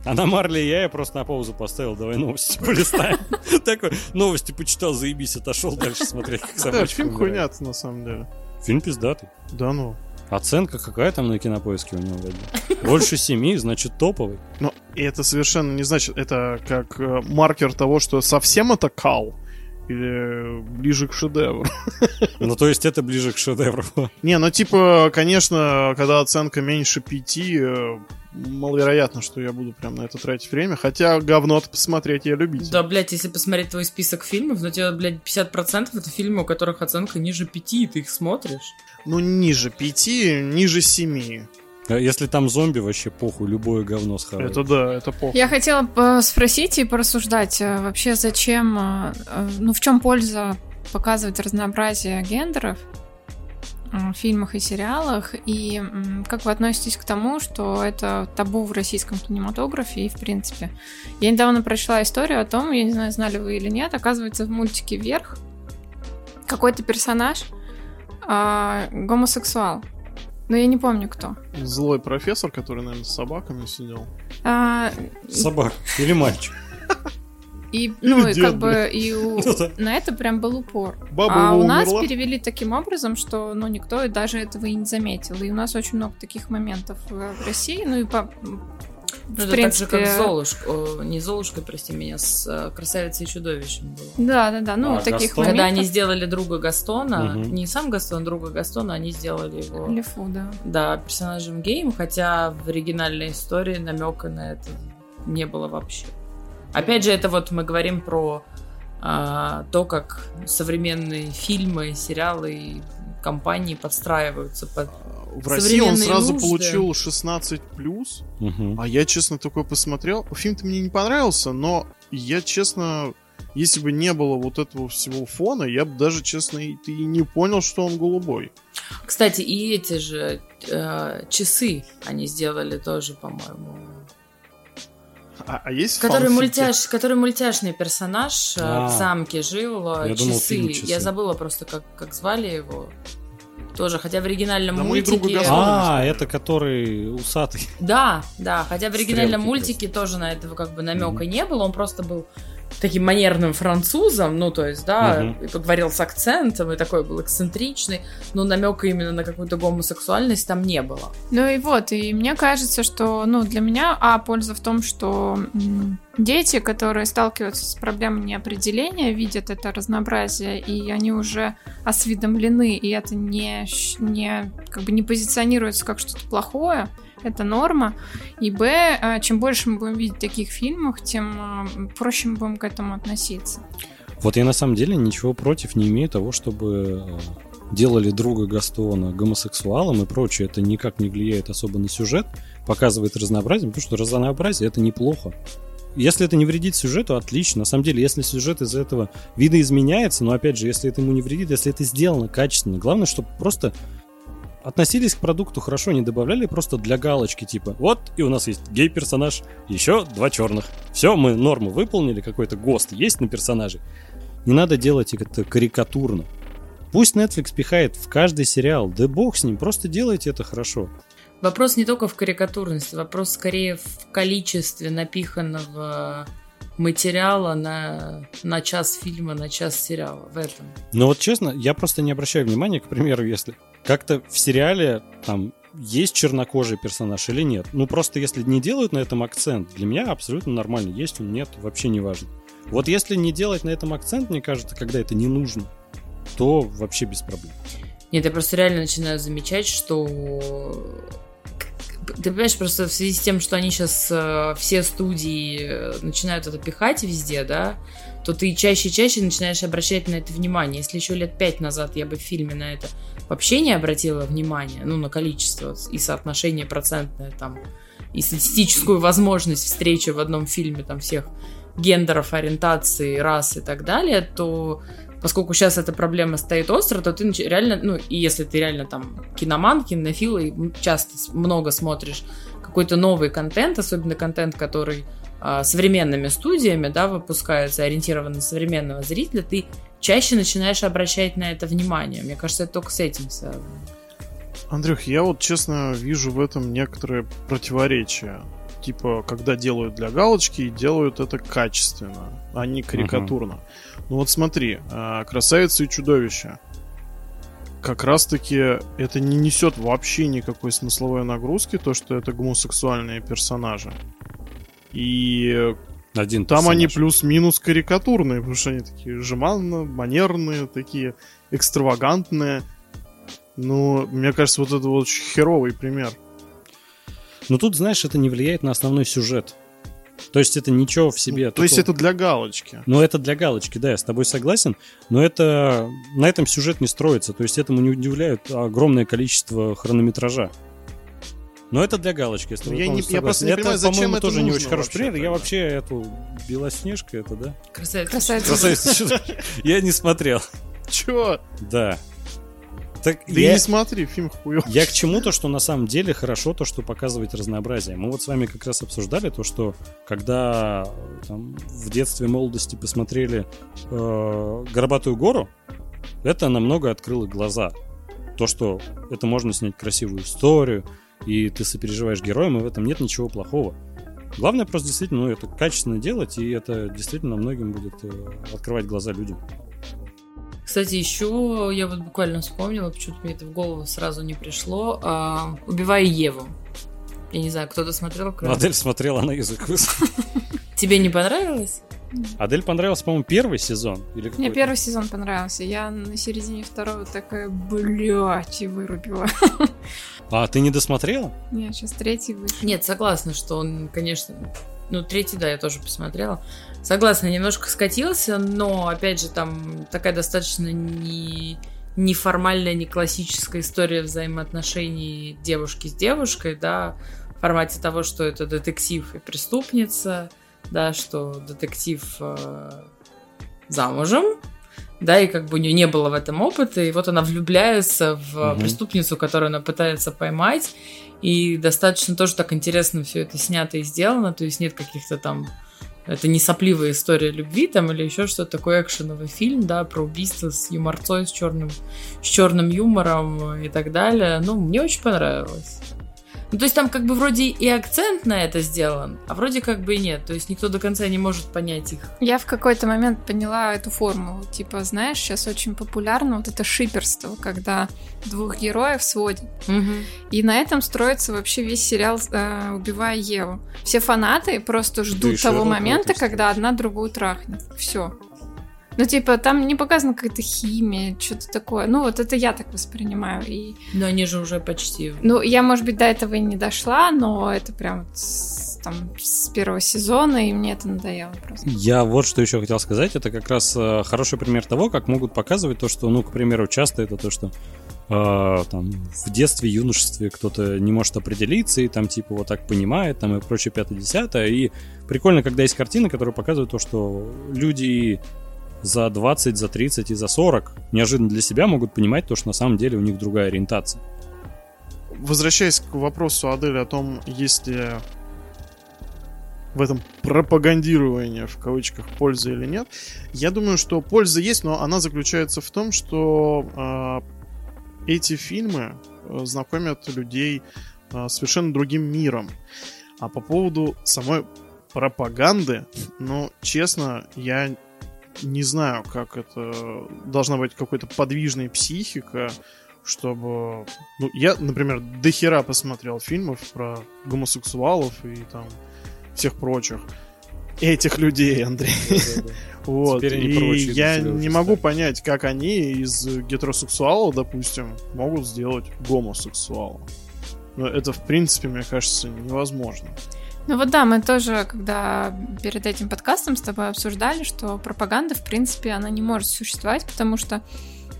А на Марли я, я просто на паузу поставил, давай новости полистаем. Такой, новости почитал, заебись, отошел дальше смотреть, как Да, фильм хуйня на самом деле. Фильм пиздатый. Да ну. Оценка какая там на кинопоиске у него? Больше семи, значит топовый. Но это совершенно не значит, это как э, маркер того, что совсем это кал. Или ближе к шедевру. Ну, то есть это ближе к шедевру. Не, ну типа, конечно, когда оценка меньше пяти, э, маловероятно, что я буду прям на это тратить время. Хотя говно-то посмотреть я любитель. Да, блядь, если посмотреть твой список фильмов, ну тебе, блядь, 50% это фильмы, у которых оценка ниже 5, и ты их смотришь. Ну, ниже пяти, ниже семи. А Если там зомби, вообще похуй, любое говно схавает. Это да, это плохо. Я хотела спросить и порассуждать, э, вообще зачем, э, э, ну в чем польза показывать разнообразие гендеров э, в фильмах и сериалах, и как вы относитесь к тому, что это табу в российском кинематографе и в принципе. Я недавно прочла историю о том, я не знаю, знали вы или нет, оказывается в мультике «Вверх» какой-то персонаж а, гомосексуал. Но я не помню кто. Злой профессор, который, наверное, с собаками сидел. А, Собак или мальчик. И, ну, и как бы и у- Ну на это прям был упор. Баба а у нас умерла. перевели таким образом, что ну никто и даже этого и не заметил. И у нас очень много таких моментов в в России. Ну и по Ну, в это принципе. так же, как Золушка, о, не Золушка, прости меня, с э, Красавицей и Чудовищем было. Да, да, да. Ну, А, таких Гастон? Когда моментов. они сделали друга Гастона, Мгм. не сам Гастон, друга Гастона, они сделали его, Лефу, да. да, персонажем гейм, хотя в оригинальной истории намека на это не было вообще. Опять же, это вот мы говорим про а, то, как современные фильмы, сериалы и компании подстраиваются под... В России он сразу нужды. получил 16 плюс. Мгм. А я, честно, такой посмотрел. Фильм-то мне не понравился, но я, честно, если бы не было вот этого всего фона, я бы даже, честно, и, и не понял, что он голубой. Кстати, и эти же э, часы они сделали тоже, по-моему. А, а есть Который, фанфики? мультяш, который мультяшный персонаж э, А. в замке жил, э, Я думал, часы. фильм «Часы». Я забыла просто, как, как звали его. Тоже, хотя в оригинальном Да мультике... А, это который усатый. Да, да, хотя в оригинальном Стрелки мультике тоже на этого как бы намека не было, он просто был таким манерным французом, ну, то есть, да, Мгм. и говорил с акцентом, и такой был эксцентричный, но намека именно на какую-то гомосексуальность там не было. Ну и вот, и мне кажется, что, ну, для меня, а, польза в том, что дети, которые сталкиваются с проблемой неопределения, видят это разнообразие, и они уже осведомлены, и это не, не как бы не позиционируется как что-то плохое, это норма. И Б, а, чем больше мы будем видеть таких фильмов, тем а, проще мы будем к этому относиться. Вот я на самом деле ничего против не имею того, чтобы э, делали друга Гастона гомосексуалом и прочее. Это никак не влияет особо на сюжет, показывает разнообразие, потому что разнообразие это неплохо. Если это не вредит сюжету, отлично. На самом деле, если сюжет из этого видоизменяется, но опять же, если это ему не вредит, если это сделано качественно, главное, чтобы просто относились к продукту хорошо, не добавляли просто для галочки, типа, вот, и у нас есть гей-персонаж, еще два черных. Все, мы норму выполнили, какой-то ГОСТ есть на персонаже. Не надо делать это карикатурно. Пусть Netflix пихает в каждый сериал, да бог с ним, просто делайте это хорошо. Вопрос не только в карикатурности, вопрос скорее в количестве напиханного материала на, на час фильма, на час сериала. В этом. Но вот честно, я просто не обращаю внимания, к примеру, если как-то в сериале там есть чернокожий персонаж или нет. Ну просто если не делают на этом акцент, для меня абсолютно нормально. Есть он, нет, вообще не важно. Вот если не делать на этом акцент, мне кажется, когда это не нужно, то вообще без проблем. Нет, я просто реально начинаю замечать, что ты понимаешь, просто в связи с тем, что они сейчас э, все студии э, начинают это пихать везде, да, то ты чаще и чаще начинаешь обращать на это внимание. Если еще лет пять назад я бы в фильме на это вообще не обратила внимания, ну, на количество и соотношение процентное там, и статистическую возможность встречи в одном фильме там всех гендеров, ориентации, рас и так далее, то поскольку сейчас эта проблема стоит остро, то ты реально, ну, и если ты реально там киноман, кинофил, и часто много смотришь какой-то новый контент, особенно контент, который э, современными студиями, да, выпускается, ориентирован на современного зрителя, ты чаще начинаешь обращать на это внимание. Мне кажется, это только с этим связано. Андрюх, я вот честно вижу в этом некоторые противоречия. Типа, когда делают для галочки, делают это качественно, а не карикатурно. Uh-huh. Ну вот смотри, а, красавица и чудовище. Как раз таки это не несет вообще никакой смысловой нагрузки, то, что это гомосексуальные персонажи. И один Там персонаж. они плюс-минус карикатурные, потому что они такие жеманно, манерные, такие экстравагантные. Ну, мне кажется, вот это вот очень херовый пример. Но тут, знаешь, это не влияет на основной сюжет. То есть это ничего в себе. Ну, то есть это для галочки. Ну, это для галочки, да, я с тобой согласен. Но это на этом сюжет не строится. То есть этому не удивляют огромное количество хронометража. Но это для галочки, если ну, я, не, я просто не это, понимаю, зачем это тоже не очень хороший пример. Я вообще эту Белоснежка, это, да? Красавица. Красавица. Я не смотрел. Чё? Да. Так да я, не смотри, фильм хуёвый. Я к чему-то, что на самом деле хорошо то, что показывает разнообразие. Мы вот с вами как раз обсуждали то, что когда там, в детстве, молодости посмотрели э, «Горбатую гору», это намного открыло глаза. То, что это можно снять красивую историю, и ты сопереживаешь героям, и в этом нет ничего плохого. Главное просто действительно ну, это качественно делать, и это действительно многим будет э, открывать глаза людям. Кстати, еще я вот буквально вспомнила, почему-то мне это в голову сразу не пришло. А, «Убивая Еву». Я не знаю, кто-то смотрел? Кроме... Адель смотрела на язык Тебе не понравилось? Адель понравился, по-моему, первый сезон? Или Мне первый сезон понравился. Я на середине второго такая, блядь, и вырубила. А ты не досмотрела? Нет, сейчас третий вышел. Нет, согласна, что он, конечно... Ну, третий, да, я тоже посмотрела. Согласна, немножко скатился, но, опять же, там такая достаточно не неформальная, не классическая история взаимоотношений девушки с девушкой, да, в формате того, что это детектив и преступница, да, что детектив э, замужем, да, и как бы у нее не было в этом опыта, и вот она влюбляется в угу. преступницу, которую она пытается поймать, и достаточно тоже так интересно все это снято и сделано, то есть нет каких-то там это не сопливая история любви там или еще что-то такое экшеновый фильм, да, про убийство с юморцой, с черным, с черным юмором и так далее. Ну, мне очень понравилось. Ну, то есть там как бы вроде и акцент на это сделан, а вроде как бы и нет. То есть никто до конца не может понять их. Я в какой-то момент поняла эту формулу. Типа, знаешь, сейчас очень популярно вот это шиперство, когда двух героев сводят. Угу. И на этом строится вообще весь сериал э, «Убивая Еву». Все фанаты просто ждут да того момента, когда одна другую трахнет. Все. Ну, типа, там не показана какая-то химия, что-то такое. Ну, вот это я так воспринимаю. И... Но они же уже почти... Ну, я, может быть, до этого и не дошла, но это прям с, там с первого сезона, и мне это надоело просто. Я вот что еще хотел сказать. Это как раз э, хороший пример того, как могут показывать то, что, ну, к примеру, часто это то, что э, там в детстве, юношестве кто-то не может определиться и там типа вот так понимает там и прочее пятое-десятое. И прикольно, когда есть картины, которые показывают то, что люди за 20, за 30 и за 40 неожиданно для себя могут понимать то, что на самом деле у них другая ориентация. Возвращаясь к вопросу Адели о том, есть ли в этом пропагандировании, в кавычках, польза или нет, я думаю, что польза есть, но она заключается в том, что э, эти фильмы э, знакомят людей э, совершенно другим миром. А по поводу самой пропаганды, ну, честно, я не знаю, как это... Должна быть какой-то подвижная психика, чтобы... Ну, я, например, дохера посмотрел фильмов про гомосексуалов и там всех прочих. Этих людей, Андрей. Вот. И я не могу понять, как они из гетеросексуала, допустим, могут сделать гомосексуала. Но это, в принципе, мне кажется, невозможно. Ну вот да, мы тоже, когда перед этим подкастом с тобой обсуждали, что пропаганда, в принципе, она не может существовать, потому что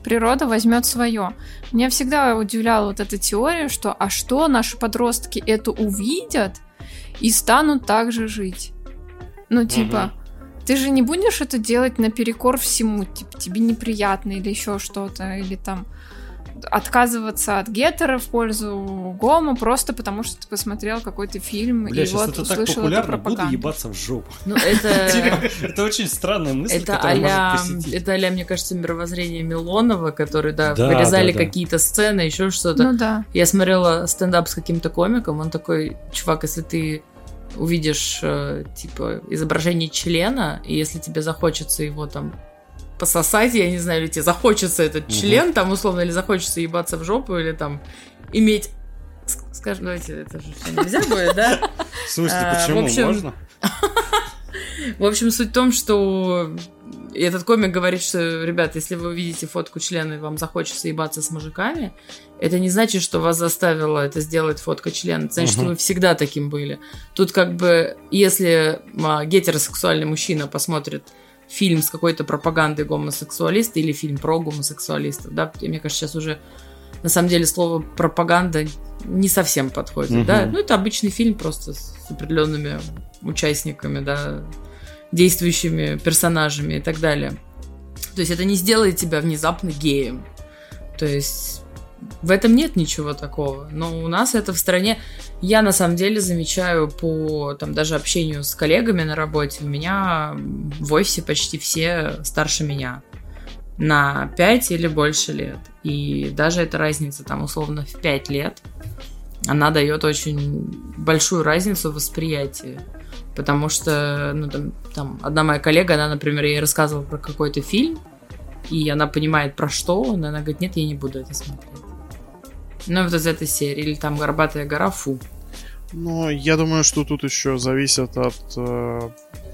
природа возьмет свое. Меня всегда удивляла вот эта теория, что а что наши подростки это увидят и станут так же жить. Ну, типа, угу. ты же не будешь это делать наперекор всему, типа, тебе неприятно или еще что-то, или там отказываться от гетера в пользу гома просто потому, что ты посмотрел какой-то фильм Бля, и вот это услышал так популярно, эту пропаганду. буду ебаться в жопу. Ну, это... Это очень странная мысль, Это которая а это а мне кажется, мировоззрение Милонова, который, да, Да, вырезали да, да. какие-то сцены, еще что-то. Ну да. Я смотрела стендап с каким-то комиком, он такой, чувак, если ты увидишь, э, типа, изображение члена, и если тебе захочется его там пососать, я не знаю, или тебе захочется этот Мгм. член, там, условно, или захочется ебаться в жопу, или там иметь... Скажем, давайте, это же все нельзя будет, да? В смысле, А, почему? в общем, Можно? В общем, суть в том, что этот комик говорит, что, ребят, если вы увидите фотку члена и вам захочется ебаться с мужиками, это не значит, что вас заставила это сделать фотка члена. Это значит, что Мгм. вы всегда таким были. Тут как бы, если а, гетеросексуальный мужчина посмотрит фильм с какой-то пропагандой гомосексуалиста или фильм про гомосексуалистов, да, мне кажется, сейчас уже на самом деле слово пропаганда не совсем подходит, Мгм. да, ну это обычный фильм просто с определенными участниками, да, действующими персонажами и так далее. То есть это не сделает тебя внезапно геем. То есть в этом нет ничего такого. Но у нас это в стране... Я на самом деле замечаю по там, даже общению с коллегами на работе, у меня в офисе почти все старше меня на 5 или больше лет. И даже эта разница там условно в 5 лет, она дает очень большую разницу в восприятии. Потому что, ну, там, там, одна моя коллега, она, например, ей рассказывала про какой-то фильм, и она понимает, про что он, и она говорит, нет, я не буду это смотреть. Ну, вот из этой серии. Или там «Горбатая гора», фу. Но я думаю, что тут еще зависит от э,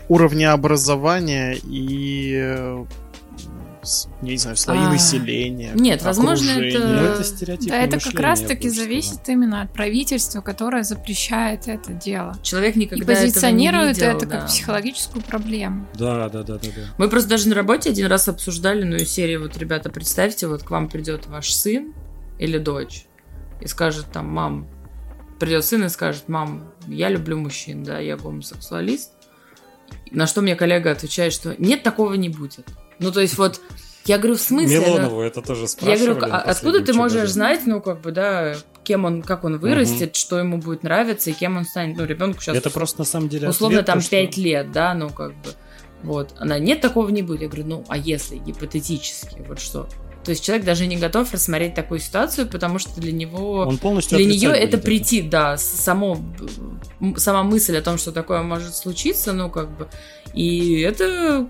уровня образования и, э, я не знаю, слои А, населения. нет, возможно, это- Ну, это стереотипное Да, это как раз-таки зависит именно от правительства, которое запрещает это дело. Человек И никогда этого не позиционирует видел, это да. как психологическую проблему. Да, да, да, да, да. Мы просто даже на работе один раз обсуждали, ну, серии, вот, ребята, представьте, вот к вам придет ваш сын или дочь и скажет там, мам, придет сын и скажет, мам, я люблю мужчин, да, я гомосексуалист. На что мне коллега отвечает, что нет, такого не будет. Ну, то есть вот, я говорю, в смысле? Милонову это тоже Я спрашивали. говорю, на а откуда ты можешь знать, ну, как бы, да, кем он, как он вырастет, что ему будет нравиться и кем он станет. Ну, ребенку сейчас Это просто на самом деле условно ответ, там то, что- 5 лет, да, ну, как бы. Вот. Она, нет, такого не будет. Я говорю, ну, а если гипотетически, вот что? То есть человек даже не готов рассмотреть такую ситуацию, потому что для него... Он полностью Для нее это будет прийти, да, само, сама мысль о том, что такое может случиться, ну, как бы, и это,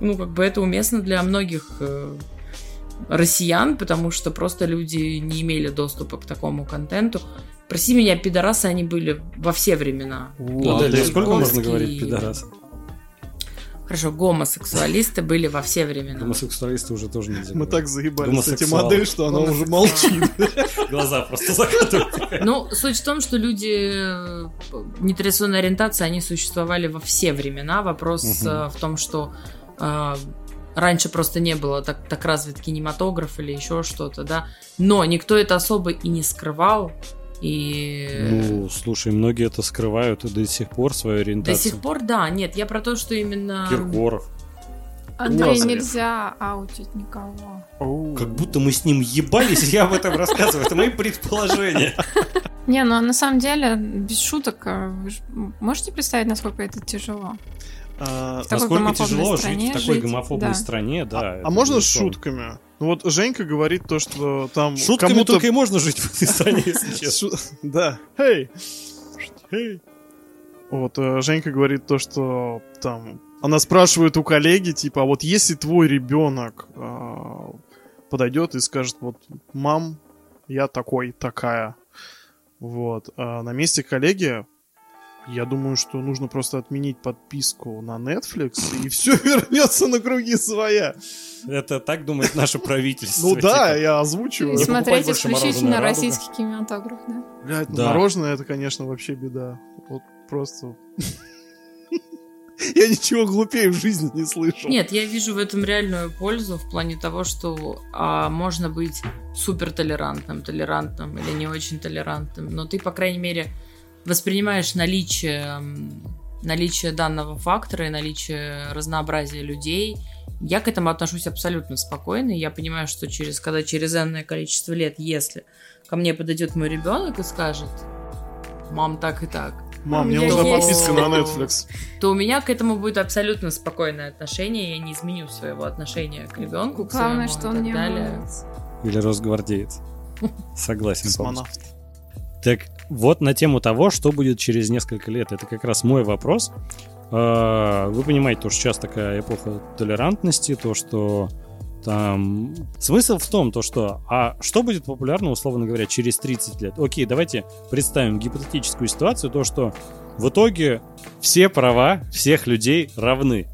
ну, как бы, это уместно для многих э, россиян, потому что просто люди не имели доступа к такому контенту. Прости меня, пидорасы они были во все времена. Ну, И да, да, сколько можно говорить пидорас? Хорошо, гомосексуалисты были во все времена. Гомосексуалисты уже тоже нельзя. Мы так заебались с эти Гомосексуал. модель, что она уже молчит. Глаза просто закатывают. Ну, суть в том, что люди э, нетрадиционной ориентации, они существовали во все времена. Вопрос э, в том, что э, раньше просто не было так, так развит кинематограф или еще что-то, да. Но никто это особо и не скрывал. И Ну, слушай, многие это скрывают и до сих пор свою до ориентацию. сих пор, да, нет, я про то, что именно... Киркоров. Андрей, Лазарев. нельзя аутить никого. Оу. Как будто мы с ним ебались, я об этом рассказываю. Это мои предположения. Не, ну на самом деле, без шуток, э, можете представить, насколько это тяжело? А, Насколько тяжело жить в такой жить, гомофобной да. стране, да. а это можно с шутками? Ну вот Женька говорит то, что там Шутками кому-то... только и можно жить в этой стране, если честно. Да. Эй! Эй! Вот, э, Женька говорит то, что там... Она спрашивает у коллеги, типа, а вот если твой ребенок а, подойдет и скажет, вот, мам, я такой, такая. Вот. а на месте коллеги я думаю, что нужно просто отменить подписку на Netflix, и все вернется на круги своя. Это так думает наше правительство. Ну да, типа. я озвучиваю. Смотреть исключительно российский кинематограф, да? Блядь, ну мороженое это, конечно, вообще беда. Вот просто... Я ничего глупее в жизни не слышал. Нет, я вижу в этом реальную пользу в плане того, что а, можно быть супер толерантным, толерантным или не очень толерантным, но ты, по крайней мере, воспринимаешь наличие наличие данного фактора и наличие разнообразия людей, я к этому отношусь абсолютно спокойно. Я понимаю, что через, когда через энное количество лет, если ко мне подойдет мой ребенок и скажет, мам, так и так, Мам, мне нужна подписка на Netflix. То у меня к этому будет абсолютно спокойное отношение. Я не изменю своего отношения к ребенку. Главное, что он не далее. Или росгвардеец. Согласен. Космонавт. Так вот на тему того, что будет через несколько лет, это как раз мой вопрос. А, вы понимаете, то, что сейчас такая эпоха толерантности, то, что там... Смысл в том, то, что... А что будет популярно, условно говоря, через 30 лет? Окей, давайте представим гипотетическую ситуацию, то, что в итоге все права всех людей равны.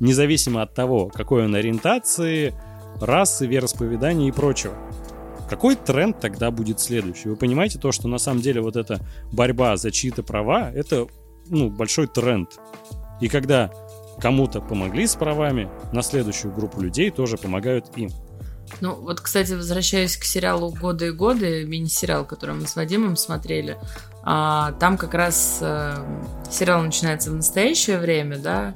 Независимо от того, какой он ориентации, расы, вероисповедания и прочего. Какой тренд тогда будет следующий? Вы понимаете то, что на самом деле вот эта борьба за чьи-то права, это ну, большой тренд. И когда кому-то помогли с правами, на следующую группу людей тоже помогают им. Ну, вот, кстати, возвращаясь к сериалу «Годы и годы», мини-сериал, который мы с Вадимом смотрели, а, там как раз а, сериал начинается в настоящее время, да,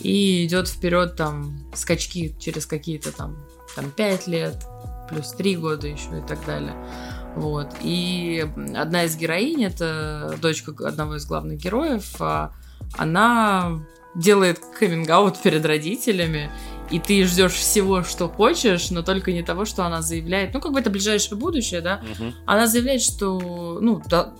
и идет вперед там скачки через какие-то там, там 5 лет, плюс 3 года еще и так далее. Вот. И одна из героинь, это дочка одного из главных героев, а, она делает каминг перед родителями, и ты ждешь всего, что хочешь, но только не того, что она заявляет. Ну, как бы это ближайшее будущее, да? Угу. Она заявляет, что, ну, да,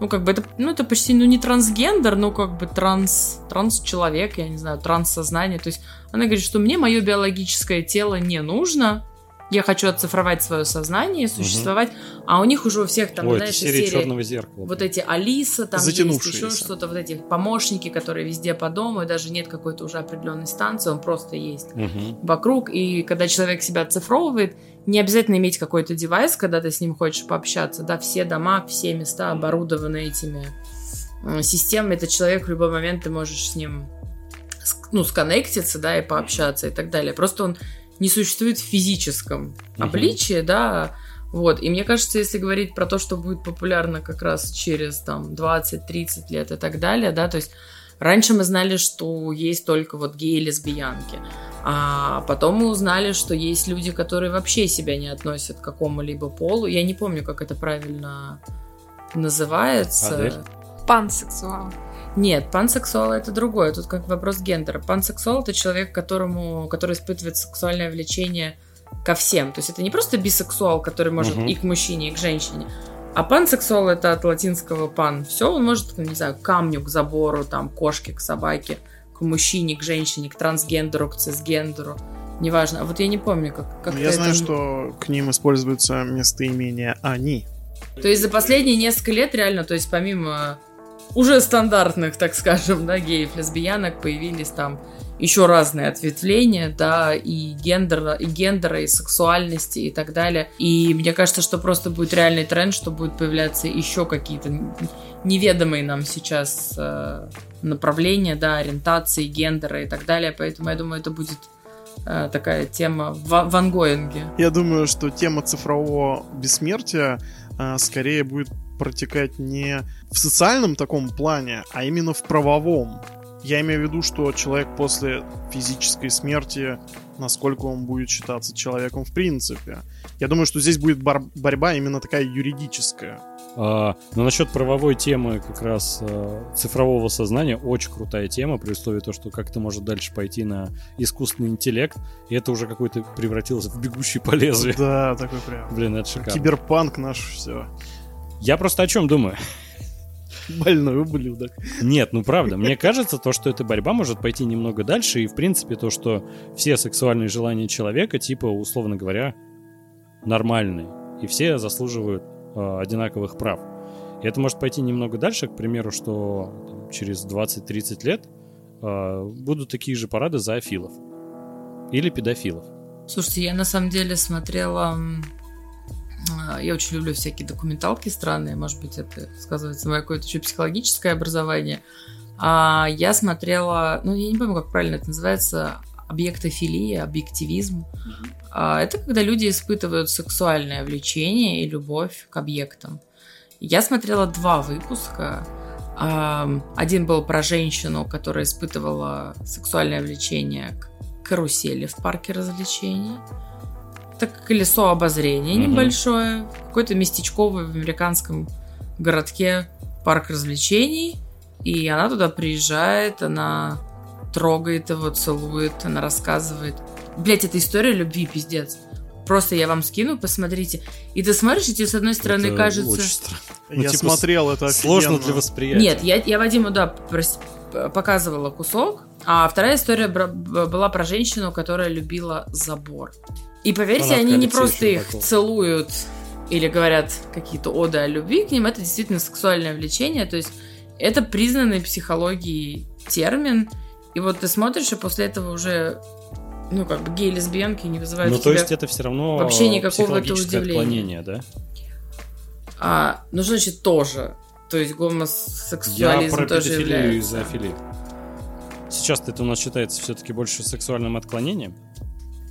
ну, как бы это, ну, это почти, ну, не трансгендер, но как бы транс, транс-человек, я не знаю, транс-сознание. То есть она говорит, что мне мое биологическое тело не нужно, я хочу оцифровать свое сознание, существовать, угу. а у них уже у всех там, Ой, знаешь, серии черного зеркала. Вот эти Алиса, там есть еще что-то, вот эти помощники, которые везде по дому, и даже нет какой-то уже определенной станции, он просто есть угу. вокруг. И когда человек себя оцифровывает, не обязательно иметь какой-то девайс, когда ты с ним хочешь пообщаться, да, все дома, все места оборудованы этими э, системами, это человек в любой момент ты можешь с ним ну, сконнектиться, да, и пообщаться и так далее. Просто он не существует в физическом угу. обличии, да, вот, и мне кажется, если говорить про то, что будет популярно как раз через там 20-30 лет и так далее, да, то есть раньше мы знали, что есть только вот геи и лесбиянки, а потом мы узнали, что есть люди, которые вообще себя не относят к какому-либо полу, я не помню, как это правильно называется. Адель? Пансексуал. Нет, пансексуал это другое. Тут как вопрос гендера. Пансексуал это человек, которому, который испытывает сексуальное влечение ко всем. То есть это не просто бисексуал, который может угу. и к мужчине, и к женщине. А пансексуал это от латинского пан. Все, он может, не знаю, к камню, к забору, там, кошке, к собаке, к мужчине, к женщине, к трансгендеру, к цисгендеру. Неважно. А вот я не помню, как... как я знаю, это... что к ним используется местоимение «они». То есть за последние несколько лет реально, то есть помимо уже стандартных, так скажем, да, геев, лесбиянок появились там еще разные ответвления, да, и гендера, и гендера, и сексуальности, и так далее. И мне кажется, что просто будет реальный тренд, что будет появляться еще какие-то неведомые нам сейчас э, направления, да, ориентации, гендера и так далее. Поэтому я думаю, это будет э, такая тема в, в ангоинге. Я думаю, что тема цифрового бессмертия э, скорее будет протекать не в социальном таком плане, а именно в правовом. Я имею в виду, что человек после физической смерти, насколько он будет считаться человеком в принципе. Я думаю, что здесь будет бор- борьба именно такая юридическая. А, но насчет правовой темы как раз а, цифрового сознания очень крутая тема, при условии того, что как-то может дальше пойти на искусственный интеллект, и это уже какой-то превратилось в бегущий по лезвию. Да, такой прям. Блин, это шикарно. Киберпанк наш все. Я просто о чем думаю? Больной ублюдок. Нет, ну правда, мне кажется, то, что эта борьба может пойти немного дальше, и в принципе то, что все сексуальные желания человека, типа, условно говоря, нормальные, и все заслуживают э, одинаковых прав. И это может пойти немного дальше, к примеру, что там, через 20-30 лет э, будут такие же парады зоофилов или педофилов. Слушайте, я на самом деле смотрела я очень люблю всякие документалки странные, может быть, это сказывается мое какое-то еще психологическое образование. А я смотрела, ну, я не помню, как правильно это называется, объектофилия, объективизм. А, это когда люди испытывают сексуальное влечение и любовь к объектам. Я смотрела два выпуска. Один был про женщину, которая испытывала сексуальное влечение к карусели в парке развлечений. Это колесо обозрения mm-hmm. небольшое, какой-то местечковый в американском городке парк развлечений. И она туда приезжает, она трогает его, целует, она рассказывает. Блять, это история любви, пиздец. Просто я вам скину, посмотрите. И ты смотришь, и тебе с одной стороны это кажется... Очень странно. Ну, я типа, смотрел, это Сложно для восприятия. Нет, я, я Вадиму, да, показывала кусок, а вторая история была про женщину, которая любила забор. И поверьте, они не просто их такого. целуют или говорят какие-то оды о любви к ним, это действительно сексуальное влечение, то есть это признанный психологией термин, и вот ты смотришь, и после этого уже ну, как бы гей-лесбиянки не вызывают Ну, то есть это все равно вообще никакого это удивления. да? А, ну, значит, тоже. То есть гомосексуализм Я про тоже является. и зоофилию. Сейчас это у нас считается все-таки больше сексуальным отклонением?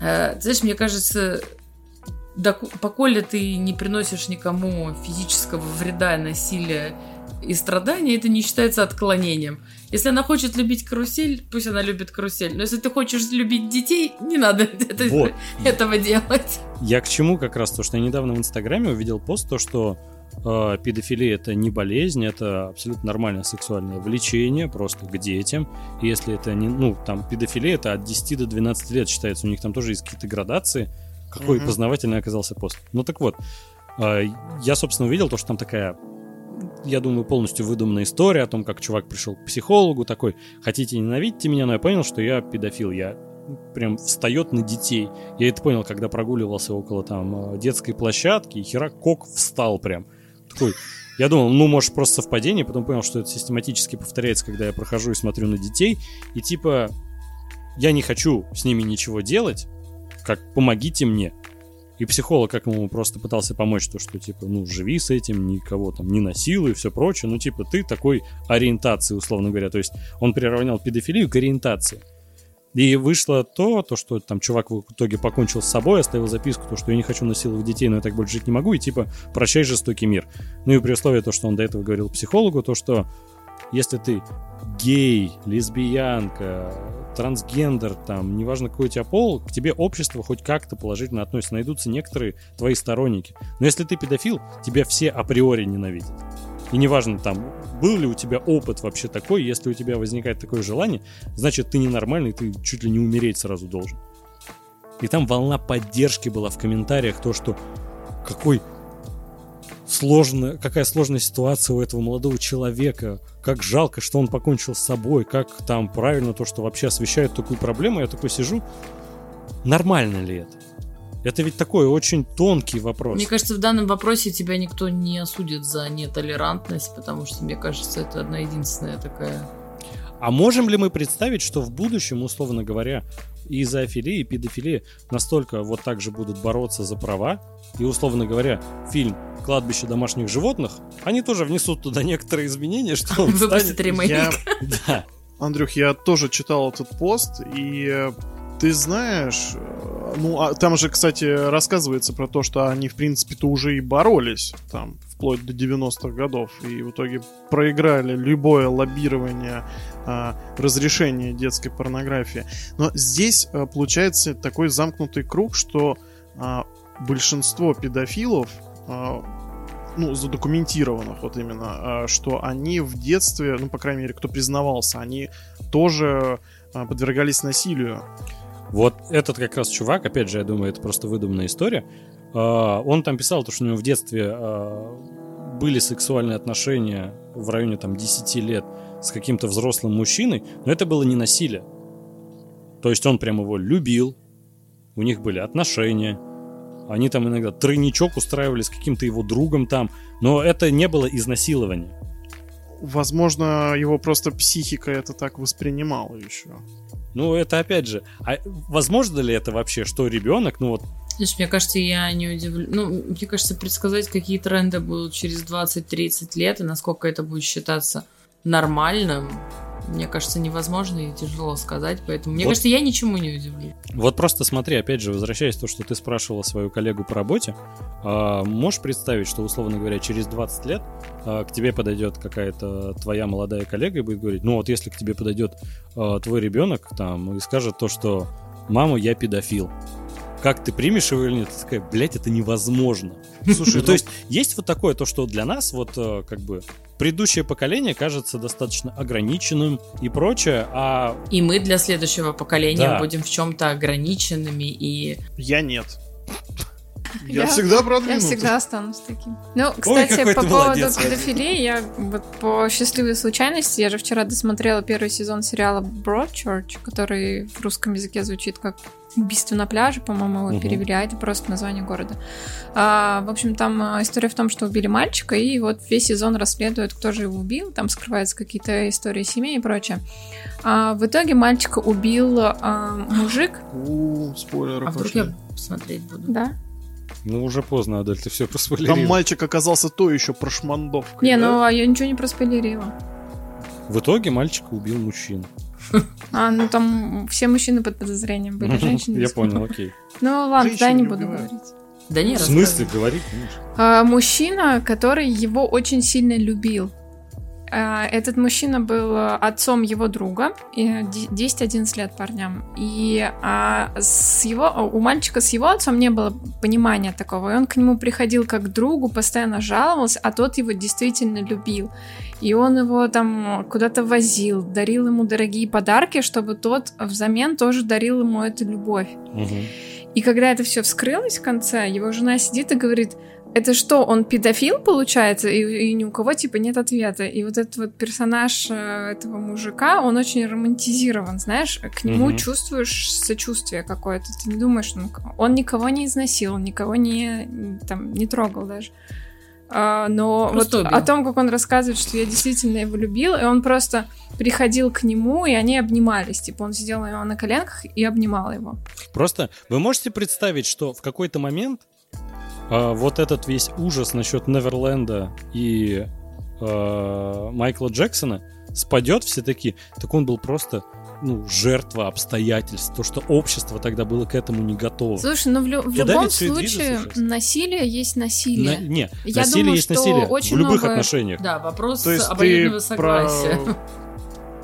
А, знаешь, мне кажется, поколе ты не приносишь никому физического вреда, насилия и страдания, это не считается отклонением. Если она хочет любить карусель, пусть она любит карусель. Но если ты хочешь любить детей, не надо это, вот. этого делать. Я к чему как раз то, что я недавно в Инстаграме увидел пост, то, что э, педофилия это не болезнь, это абсолютно нормальное сексуальное влечение просто к детям. И если это не, ну, там, педофилия это от 10 до 12 лет считается, у них там тоже есть какие-то градации. Какой mm-hmm. познавательный оказался пост. Ну так вот, э, я, собственно, увидел то, что там такая я думаю, полностью выдуманная история о том, как чувак пришел к психологу, такой, хотите ненавидите меня, но я понял, что я педофил, я прям встает на детей. Я это понял, когда прогуливался около там э, детской площадки, и хера кок встал прям. Такой, я думал, ну, может, просто совпадение, потом понял, что это систематически повторяется, когда я прохожу и смотрю на детей, и типа, я не хочу с ними ничего делать, как помогите мне. И психолог как ему просто пытался помочь, то, что, типа, ну, живи с этим, никого там не насилуй и все прочее. Ну, типа, ты такой ориентации, условно говоря. То есть он приравнял педофилию к ориентации. И вышло то, то, что там чувак в итоге покончил с собой, оставил записку, то, что я не хочу насиловать детей, но я так больше жить не могу, и типа, прощай жестокий мир. Ну и при условии то, что он до этого говорил психологу, то, что если ты гей, лесбиянка, трансгендер, там, неважно какой у тебя пол, к тебе общество хоть как-то положительно относится. Найдутся некоторые твои сторонники. Но если ты педофил, тебя все априори ненавидят. И неважно там, был ли у тебя опыт вообще такой, если у тебя возникает такое желание, значит ты ненормальный, ты чуть ли не умереть сразу должен. И там волна поддержки была в комментариях, то, что какой сложно, какая сложная ситуация у этого молодого человека, как жалко, что он покончил с собой, как там правильно то, что вообще освещают такую проблему. Я такой сижу, нормально ли это? Это ведь такой очень тонкий вопрос. Мне кажется, в данном вопросе тебя никто не осудит за нетолерантность, потому что, мне кажется, это одна единственная такая... А можем ли мы представить, что в будущем, условно говоря, и зоофилия, и педофилия настолько вот так же будут бороться за права, и, условно говоря, фильм «Кладбище домашних животных», они тоже внесут туда некоторые изменения, что он станет... ремейк. Я... Да. Андрюх, я тоже читал этот пост, и ты знаешь, э, ну, а там же, кстати, рассказывается про то, что они, в принципе-то, уже и боролись, там, вплоть до 90-х годов, и в итоге проиграли любое лоббирование а, разрешения детской порнографии. Но здесь а, получается такой замкнутый круг, что а, большинство педофилов а, ну, задокументированных вот именно, а, что они в детстве, ну, по крайней мере, кто признавался, они тоже а, подвергались насилию. Вот этот как раз чувак, опять же, я думаю, это просто выдуманная история. Он там писал, что у него в детстве были сексуальные отношения в районе там 10 лет с каким-то взрослым мужчиной, но это было не насилие. То есть он прям его любил, у них были отношения, они там иногда тройничок устраивали с каким-то его другом там, но это не было изнасилование. Возможно, его просто психика это так воспринимала еще. Ну, это опять же, а возможно ли это вообще, что ребенок, ну вот Знаешь, мне кажется, я не удивлю. Ну, мне кажется, предсказать, какие тренды будут через 20-30 лет и насколько это будет считаться нормальным, мне кажется, невозможно и тяжело сказать, поэтому мне вот. кажется, я ничему не удивлюсь. Вот просто смотри, опять же, возвращаясь к то, что ты спрашивала свою коллегу по работе, э, можешь представить, что, условно говоря, через 20 лет э, к тебе подойдет какая-то твоя молодая коллега и будет говорить, ну вот если к тебе подойдет э, твой ребенок там и скажет то, что «мама, я педофил», как ты примешь его или нет, ты такая, блядь, это невозможно. Слушай, ну, то ну есть есть вот такое, то, что для нас вот э, как бы предыдущее поколение кажется достаточно ограниченным и прочее, а... И мы для следующего поколения да. будем в чем-то ограниченными и... Я нет. Я, я всегда продвинутый. Я всегда останусь таким. Ну, кстати, Ой, по поводу молодец, педофилии, я вот по счастливой случайности, я же вчера досмотрела первый сезон сериала Broadchurch, который в русском языке звучит как убийство на пляже, по-моему, его угу. перевели, а это просто название города. А, в общем, там а, история в том, что убили мальчика, и вот весь сезон расследуют, кто же его убил, там скрываются какие-то истории семей и прочее. А, в итоге мальчика убил а, мужик. У, спойлеры. А вдруг я посмотреть буду? Да. Ну, уже поздно, Адель, ты все проспойлерила. Там мальчик оказался то еще прошмандовкой. Не, да? ну, а я ничего не проспойлерила. В итоге мальчика убил мужчина. А, ну там все мужчины под подозрением были, женщины. Я понял, окей. Ну ладно, да, не буду говорить. Да нет, В смысле говорить? А, мужчина, который его очень сильно любил. А, этот мужчина был отцом его друга, 10-11 лет парням. И а, с его, у мальчика с его отцом не было понимания такого. И он к нему приходил как к другу, постоянно жаловался, а тот его действительно любил. И он его там куда-то возил, дарил ему дорогие подарки, чтобы тот взамен тоже дарил ему эту любовь. Угу. И когда это все вскрылось в конце, его жена сидит и говорит, это что, он педофил, получается, и, и ни у кого, типа, нет ответа. И вот этот вот персонаж э, этого мужика, он очень романтизирован, знаешь, к нему угу. чувствуешь сочувствие какое-то. Ты не думаешь, ну, он никого не изнасиловал, никого не, там, не трогал даже. А, но просто вот убил. о том, как он рассказывает, что я действительно его любил, и он просто приходил к нему, и они обнимались. Типа он сидел него на коленках и обнимал его. Просто вы можете представить, что в какой-то момент а, вот этот весь ужас насчет Неверленда и а, Майкла Джексона спадет, все такие, так он был просто ну, жертва обстоятельств, то, что общество тогда было к этому не готово. Слушай, ну в, лю- в любом случае насилие есть насилие. На, не, Я насилие думаю, есть насилие в любых много... отношениях. Да, вопрос обоюдного согласия. Про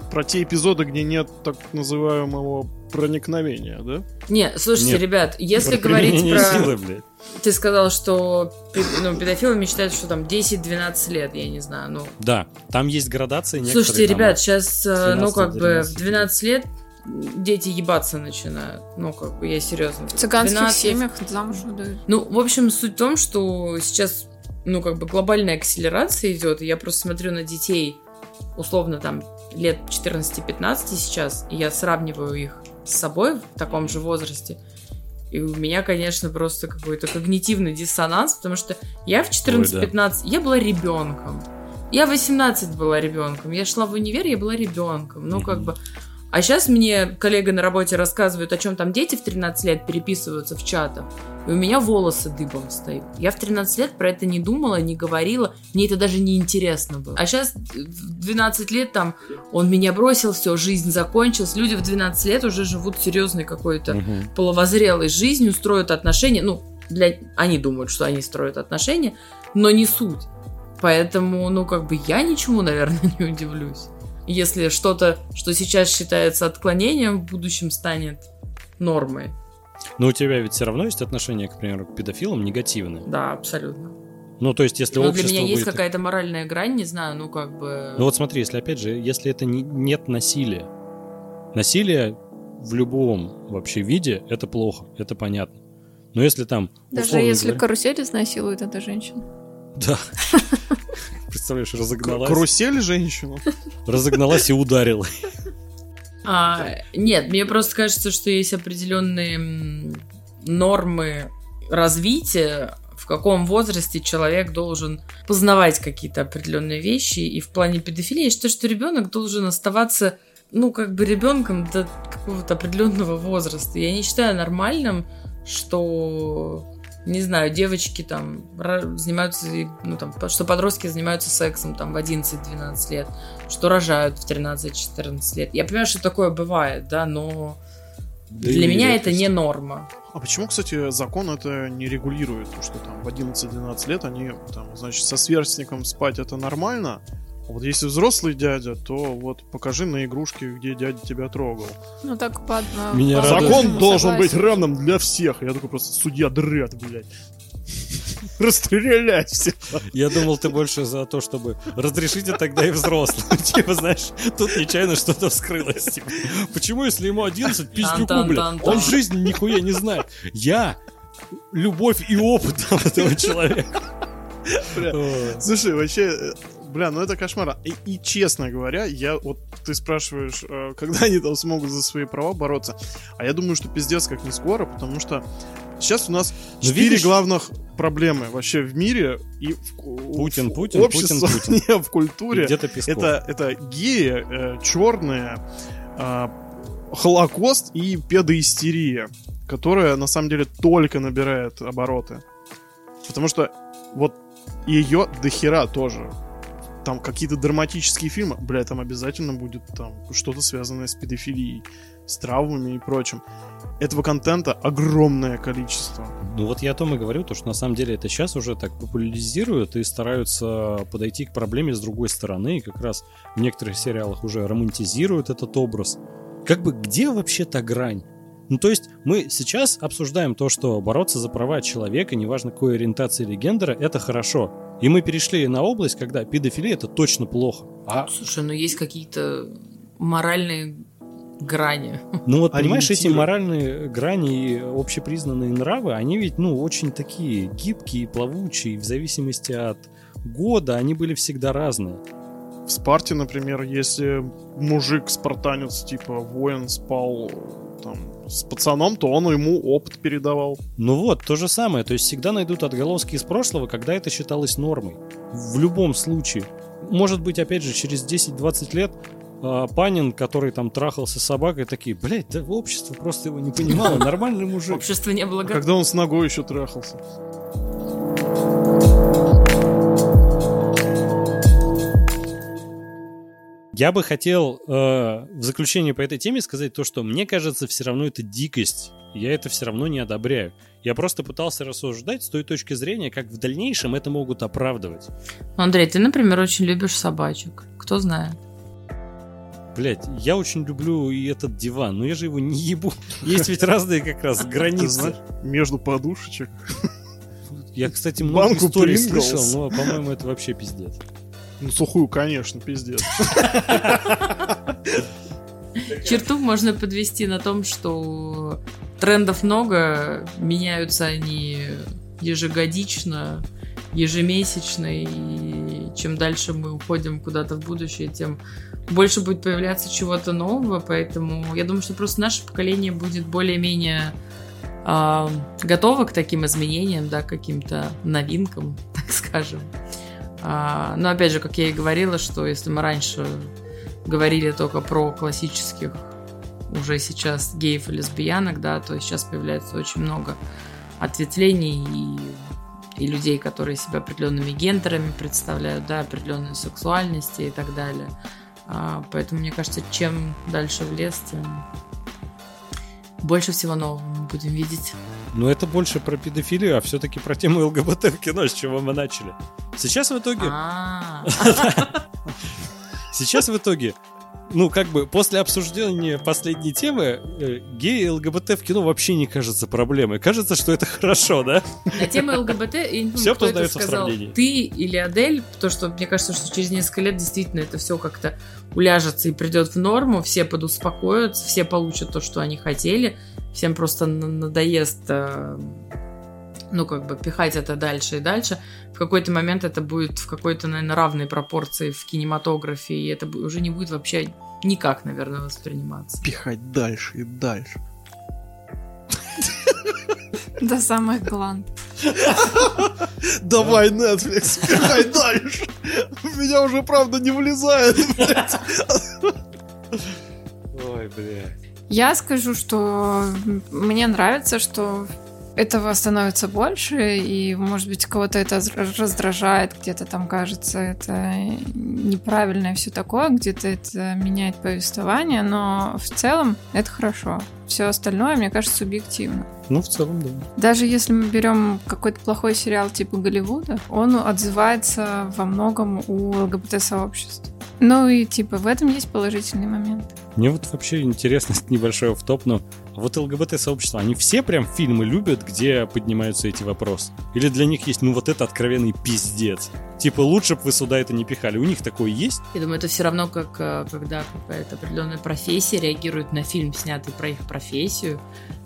про те эпизоды, где нет так называемого проникновения, да? Не, слушайте, нет. ребят, если про говорить про... Силы, блядь. Ты сказал, что ну, педофилы мечтают, что там 10-12 лет, я не знаю, ну... Да, там есть градации Слушайте, ребят, сейчас, э, ну, как бы в 12 лет дети ебаться начинают. Ну, как бы, я серьезно. В цыганских 12... семьях замуж выдают. Ну, в общем, суть в том, что сейчас, ну, как бы глобальная акселерация идет, и я просто смотрю на детей, условно, там, лет 14-15 сейчас, и я сравниваю их с собой в таком же возрасте, и у меня, конечно, просто какой-то когнитивный диссонанс, потому что я в 14-15, да. я была ребенком. Я 18 была ребенком. Я шла в универ, я была ребенком. Ну, как бы. А сейчас мне коллега на работе рассказывает, о чем там дети в 13 лет переписываются в чатах. И у меня волосы дыбом стоят. Я в 13 лет про это не думала, не говорила. Мне это даже не интересно было. А сейчас в 12 лет там он меня бросил, все, жизнь закончилась. Люди в 12 лет уже живут серьезной какой-то угу. половозрелой жизнью, строят отношения. Ну, для... они думают, что они строят отношения, но не суть. Поэтому, ну, как бы я ничему, наверное, не удивлюсь если что-то, что сейчас считается отклонением, в будущем станет нормой. Но у тебя ведь все равно есть отношение, к примеру, к педофилам негативное. Да, абсолютно. Ну, то есть, если Но общество для меня есть какая-то моральная грань, не знаю, ну, как бы... Ну, вот смотри, если, опять же, если это не, нет насилия, насилие в любом вообще виде, это плохо, это понятно. Но если там... Даже если говоря... карусель изнасилует эта женщина. Да. Представляешь, разогналась. Карусель женщину? Разогналась и ударила. А, нет, мне просто кажется, что есть определенные нормы развития, в каком возрасте человек должен познавать какие-то определенные вещи. И в плане педофилии я считаю, что ребенок должен оставаться, ну, как бы ребенком до какого-то определенного возраста. Я не считаю нормальным, что не знаю, девочки там занимаются, ну там, что подростки занимаются сексом там в 11-12 лет, что рожают в 13-14 лет. Я понимаю, что такое бывает, да, но да для меня это не норма. А почему, кстати, закон это не регулирует? что там в 11-12 лет они, там, значит, со сверстником спать это нормально, вот если взрослый дядя, то вот покажи на игрушке, где дядя тебя трогал. Ну так под... Меня Закон должен быть равным для всех. Я такой просто судья Дред, блядь. Расстрелять всех. Я думал, ты больше за то, чтобы разрешите тогда и взрослым. Типа, знаешь, тут нечаянно что-то вскрылось. Типа, почему, если ему 11, пиздюку, блядь, он жизни нихуя не знает. Я любовь и опыт этого человека. Слушай, вообще, Бля, ну это кошмар. И, и честно говоря, я вот ты спрашиваешь, э, когда они там смогут за свои права бороться. А я думаю, что пиздец как не скоро, потому что сейчас у нас ну, четыре видишь... главных проблемы вообще в мире и в, Путин, в, Путин, общество, Путин, Путин. Не, в культуре. Где-то Это, это геи, э, черные, э, Холокост и педоистерия, которая на самом деле только набирает обороты. Потому что вот ее дохера тоже там какие-то драматические фильмы, бля, там обязательно будет там что-то связанное с педофилией, с травмами и прочим. Этого контента огромное количество. Ну вот я о том и говорю, то, что на самом деле это сейчас уже так популяризируют и стараются подойти к проблеме с другой стороны, и как раз в некоторых сериалах уже романтизируют этот образ. Как бы где вообще та грань? Ну, то есть мы сейчас обсуждаем то, что бороться за права человека, неважно какой ориентации или гендера, это хорошо. И мы перешли на область, когда педофилия это точно плохо. А... Слушай, ну есть какие-то моральные грани. Ну вот, понимаешь, эти моральные грани и общепризнанные нравы, они ведь, ну, очень такие гибкие, плавучие, в зависимости от года, они были всегда разные. В Спарте, например, если мужик-спартанец, типа воин, спал там с пацаном, то он ему опыт передавал. Ну вот, то же самое. То есть всегда найдут отголоски из прошлого, когда это считалось нормой. В любом случае. Может быть, опять же, через 10-20 лет э, Панин, который там трахался с собакой, такие, блядь, да общество просто его не понимало, нормальный мужик. Общество не было Когда он с ногой еще трахался. Я бы хотел э, в заключение по этой теме сказать то, что мне кажется, все равно это дикость. Я это все равно не одобряю. Я просто пытался рассуждать с той точки зрения, как в дальнейшем это могут оправдывать. Андрей, ты, например, очень любишь собачек. Кто знает? Блять, я очень люблю и этот диван, но я же его не ебу. Есть ведь разные как раз границы. Между подушечек. Я, кстати, много историй слышал, но, по-моему, это вообще пиздец. Ну, сухую, конечно, пиздец. Черту можно подвести на том, что трендов много, меняются они ежегодично, ежемесячно, и чем дальше мы уходим куда-то в будущее, тем больше будет появляться чего-то нового, поэтому я думаю, что просто наше поколение будет более-менее э, готово к таким изменениям, да, каким-то новинкам, так скажем. А, но опять же, как я и говорила, что если мы раньше говорили только про классических уже сейчас геев и лесбиянок, да, то сейчас появляется очень много ответвлений и, и людей, которые себя определенными гендерами представляют, да, определенные сексуальности и так далее. А, поэтому, мне кажется, чем дальше в лес, тем больше всего нового мы будем видеть. Но это больше про педофилию, а все-таки про тему ЛГБТ в кино, с чего мы начали. Сейчас в итоге... А. Сейчас в итоге ну, как бы, после обсуждения последней темы, э, геи и ЛГБТ в кино вообще не кажется проблемой. Кажется, что это хорошо, да? На тему ЛГБТ, я не помню, все кто это сказал, ты или Адель, потому что мне кажется, что через несколько лет действительно это все как-то уляжется и придет в норму, все подуспокоятся, все получат то, что они хотели, всем просто надоест э, ну, как бы пихать это дальше и дальше. В какой-то момент это будет в какой-то, наверное, равной пропорции в кинематографе, и это уже не будет вообще никак, наверное, восприниматься. Пихать дальше и дальше. До самых гланд. Давай, Netflix, пихай дальше. Меня уже, правда, не влезает, Ой, блядь. Я скажу, что мне нравится, что этого становится больше, и, может быть, кого-то это раздражает, где-то там кажется это неправильно и все такое, где-то это меняет повествование, но в целом это хорошо. Все остальное, мне кажется, субъективно. Ну, в целом, да. Даже если мы берем какой-то плохой сериал типа Голливуда, он отзывается во многом у ЛГБТ-сообщества. Ну и типа в этом есть положительный момент. Мне вот вообще интересно, небольшой в топ, но вот ЛГБТ-сообщество, они все прям фильмы любят, где поднимаются эти вопросы? Или для них есть, ну, вот это откровенный пиздец? Типа, лучше бы вы сюда это не пихали. У них такое есть? Я думаю, это все равно, как э, когда какая-то определенная профессия реагирует на фильм, снятый про их профессию,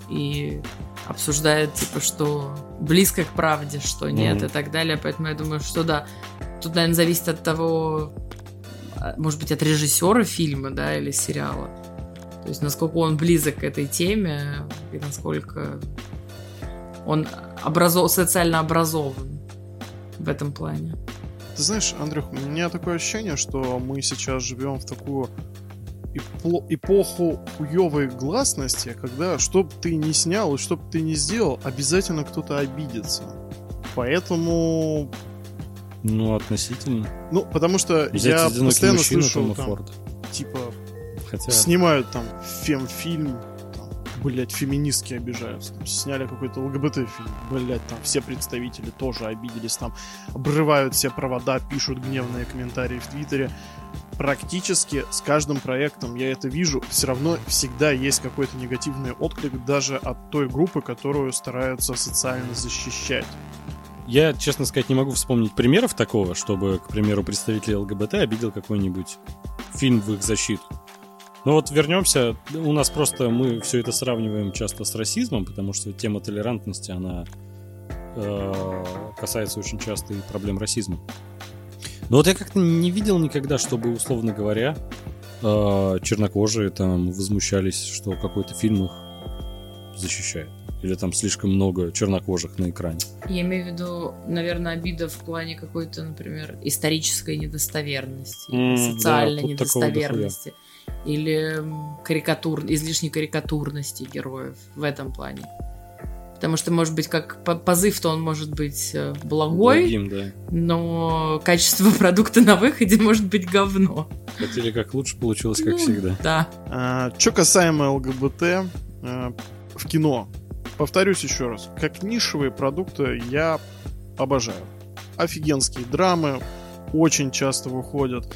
и обсуждает, типа, что близко к правде, что нет, mm-hmm. и так далее. Поэтому я думаю, что да. Тут, наверное, зависит от того, а, может быть, от режиссера фильма, да, или сериала. То есть, насколько он близок к этой теме и насколько он образов... социально образован в этом плане. Ты знаешь, Андрюх, у меня такое ощущение, что мы сейчас живем в такую эпоху хуевой гласности, когда что бы ты ни снял и что бы ты ни сделал, обязательно кто-то обидится. Поэтому... Ну, относительно. Ну, потому что Взять я постоянно слышу, там, типа, Хотя... Снимают там фемфильм, там, блять, феминистки обижаются. Там, сняли какой-то ЛГБТ-фильм, блять, там все представители тоже обиделись, там обрывают все провода, пишут гневные комментарии в Твиттере. Практически с каждым проектом я это вижу, все равно всегда есть какой-то негативный отклик даже от той группы, которую стараются социально защищать. Я, честно сказать, не могу вспомнить примеров такого, чтобы, к примеру, представитель ЛГБТ обидел какой-нибудь фильм в их защиту. Ну вот вернемся, у нас просто мы все это сравниваем часто с расизмом, потому что тема толерантности, она э, касается очень часто и проблем расизма. Но вот я как-то не видел никогда, чтобы, условно говоря, э, чернокожие там возмущались, что какой-то фильм их защищает. Или там слишком много чернокожих на экране. Я имею в виду, наверное, обида в плане какой-то, например, исторической недостоверности, mm, социальной да, недостоверности или карикатур, излишней карикатурности героев в этом плане. Потому что, может быть, как позыв-то он может быть э, благой, Благим, да. но качество продукта на выходе может быть говно. Хотели как лучше, получилось как ну, всегда. Да. А, что касаемо ЛГБТ а, в кино, повторюсь еще раз, как нишевые продукты я обожаю. Офигенские драмы очень часто выходят.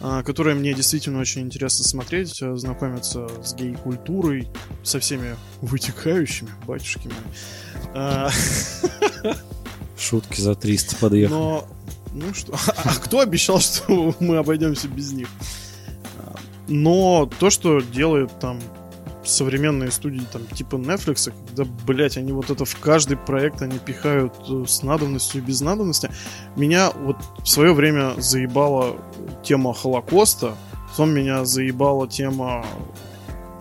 А, которые мне действительно очень интересно смотреть, э, знакомиться с гей-культурой, со всеми вытекающими, батюшки мои. А, Шутки за 300 подъехали. Но, ну что, а кто обещал, что мы обойдемся без них? Но то, что делает там современные студии, там, типа Netflix, когда, блядь, они вот это в каждый проект они пихают э, с надобностью и без надобности. Меня вот в свое время заебала тема Холокоста, потом меня заебала тема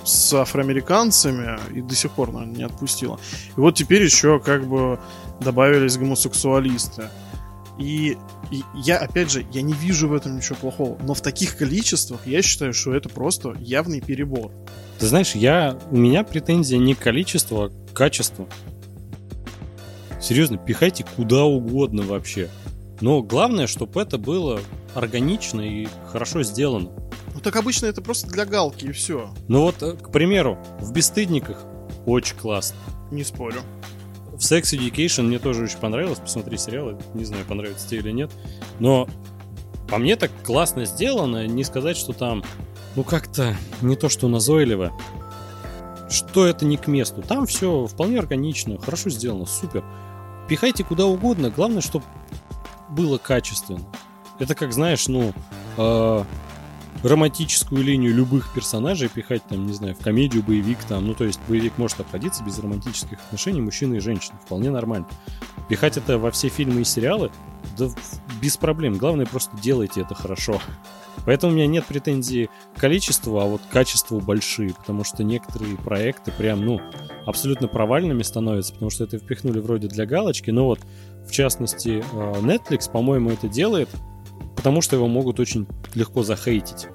с афроамериканцами и до сих пор, наверное, не отпустила. И вот теперь еще как бы добавились гомосексуалисты. И, и я, опять же, я не вижу в этом ничего плохого. Но в таких количествах я считаю, что это просто явный перебор. Ты знаешь, я, у меня претензия не к количеству, а к качеству. Серьезно, пихайте куда угодно вообще. Но главное, чтобы это было органично и хорошо сделано. Ну так обычно это просто для галки и все. Ну вот, э, к примеру, в «Бесстыдниках» очень классно. Не спорю. В Sex Education мне тоже очень понравилось. Посмотри сериалы. Не знаю, понравится тебе или нет. Но по мне так классно сделано. Не сказать, что там ну как-то не то, что назойливо. Что это не к месту. Там все вполне органично, хорошо сделано, супер. Пихайте куда угодно, главное, чтобы было качественно. Это как, знаешь, ну, э, романтическую линию любых персонажей пихать, там, не знаю, в комедию, боевик, там, ну, то есть боевик может обходиться без романтических отношений мужчины и женщины, вполне нормально. Пихать это во все фильмы и сериалы, да без проблем. Главное, просто делайте это хорошо. Поэтому у меня нет претензий к количеству, а вот к качеству большие, потому что некоторые проекты прям, ну, абсолютно провальными становятся, потому что это впихнули вроде для галочки, но вот, в частности, э, Netflix, по-моему, это делает, потому что его могут очень легко захейтить.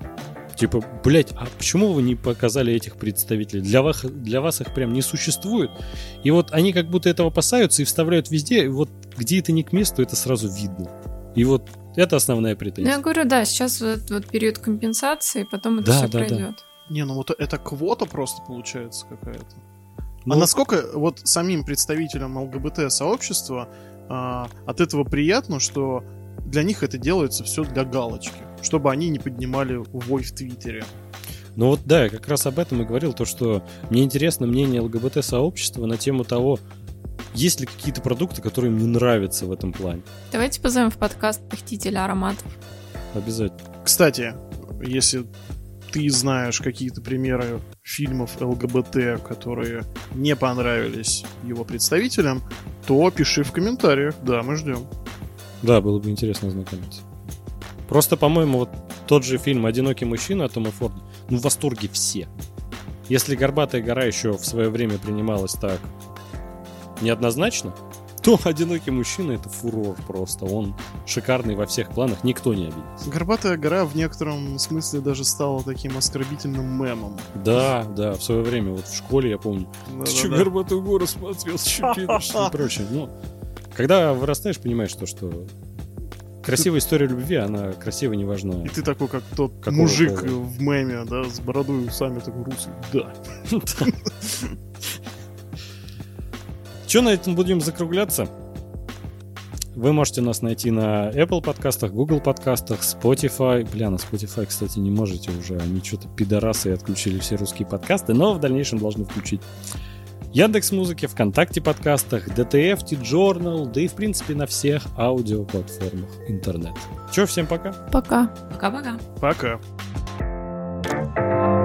Типа, блять, а почему вы не показали этих представителей? Для вас, для вас их прям не существует. И вот они как будто этого опасаются и вставляют везде. И вот где это не к месту, это сразу видно. И вот это основная претензия. Ну, я говорю, да, сейчас вот, вот период компенсации, потом это да, все да, пройдет. Да. Не, ну вот это квота просто получается какая-то. Ну, а насколько вот самим представителям ЛГБТ-сообщества а, от этого приятно, что для них это делается все для галочки? чтобы они не поднимали вой в Твиттере. Ну вот да, я как раз об этом и говорил, то что мне интересно мнение ЛГБТ-сообщества на тему того, есть ли какие-то продукты, которые мне нравятся в этом плане. Давайте позовем в подкаст похитителя ароматов. Обязательно. Кстати, если ты знаешь какие-то примеры фильмов ЛГБТ, которые не понравились его представителям, то пиши в комментариях. Да, мы ждем. Да, было бы интересно ознакомиться. Просто, по-моему, вот тот же фильм «Одинокий мужчина» Тома Форда, ну, в восторге все. Если «Горбатая гора» еще в свое время принималась так неоднозначно, то «Одинокий мужчина» — это фурор просто. Он шикарный во всех планах, никто не обидится. «Горбатая гора» в некотором смысле даже стала таким оскорбительным мемом. Да, да, в свое время, вот в школе, я помню, да, ты да, что, да. «Горбатую гору» смотрел, что и прочее. Ну, когда вырастаешь, понимаешь то, что Красивая история любви, она красиво не важна. И ты такой, как тот Какого мужик пола? в меме, да, с бородой и усами, такой русый. Да. Че на этом будем закругляться? Вы можете нас найти на Apple подкастах, Google подкастах, Spotify. Бля, на Spotify, кстати, не можете уже. Они что-то пидорасы и отключили все русские подкасты, но в дальнейшем должны включить. Яндекс Музыке, ВКонтакте подкастах, DTF, T-Journal, да и в принципе на всех аудиоплатформах интернет. Че, всем пока. Пока. Пока-пока. Пока. -пока. пока.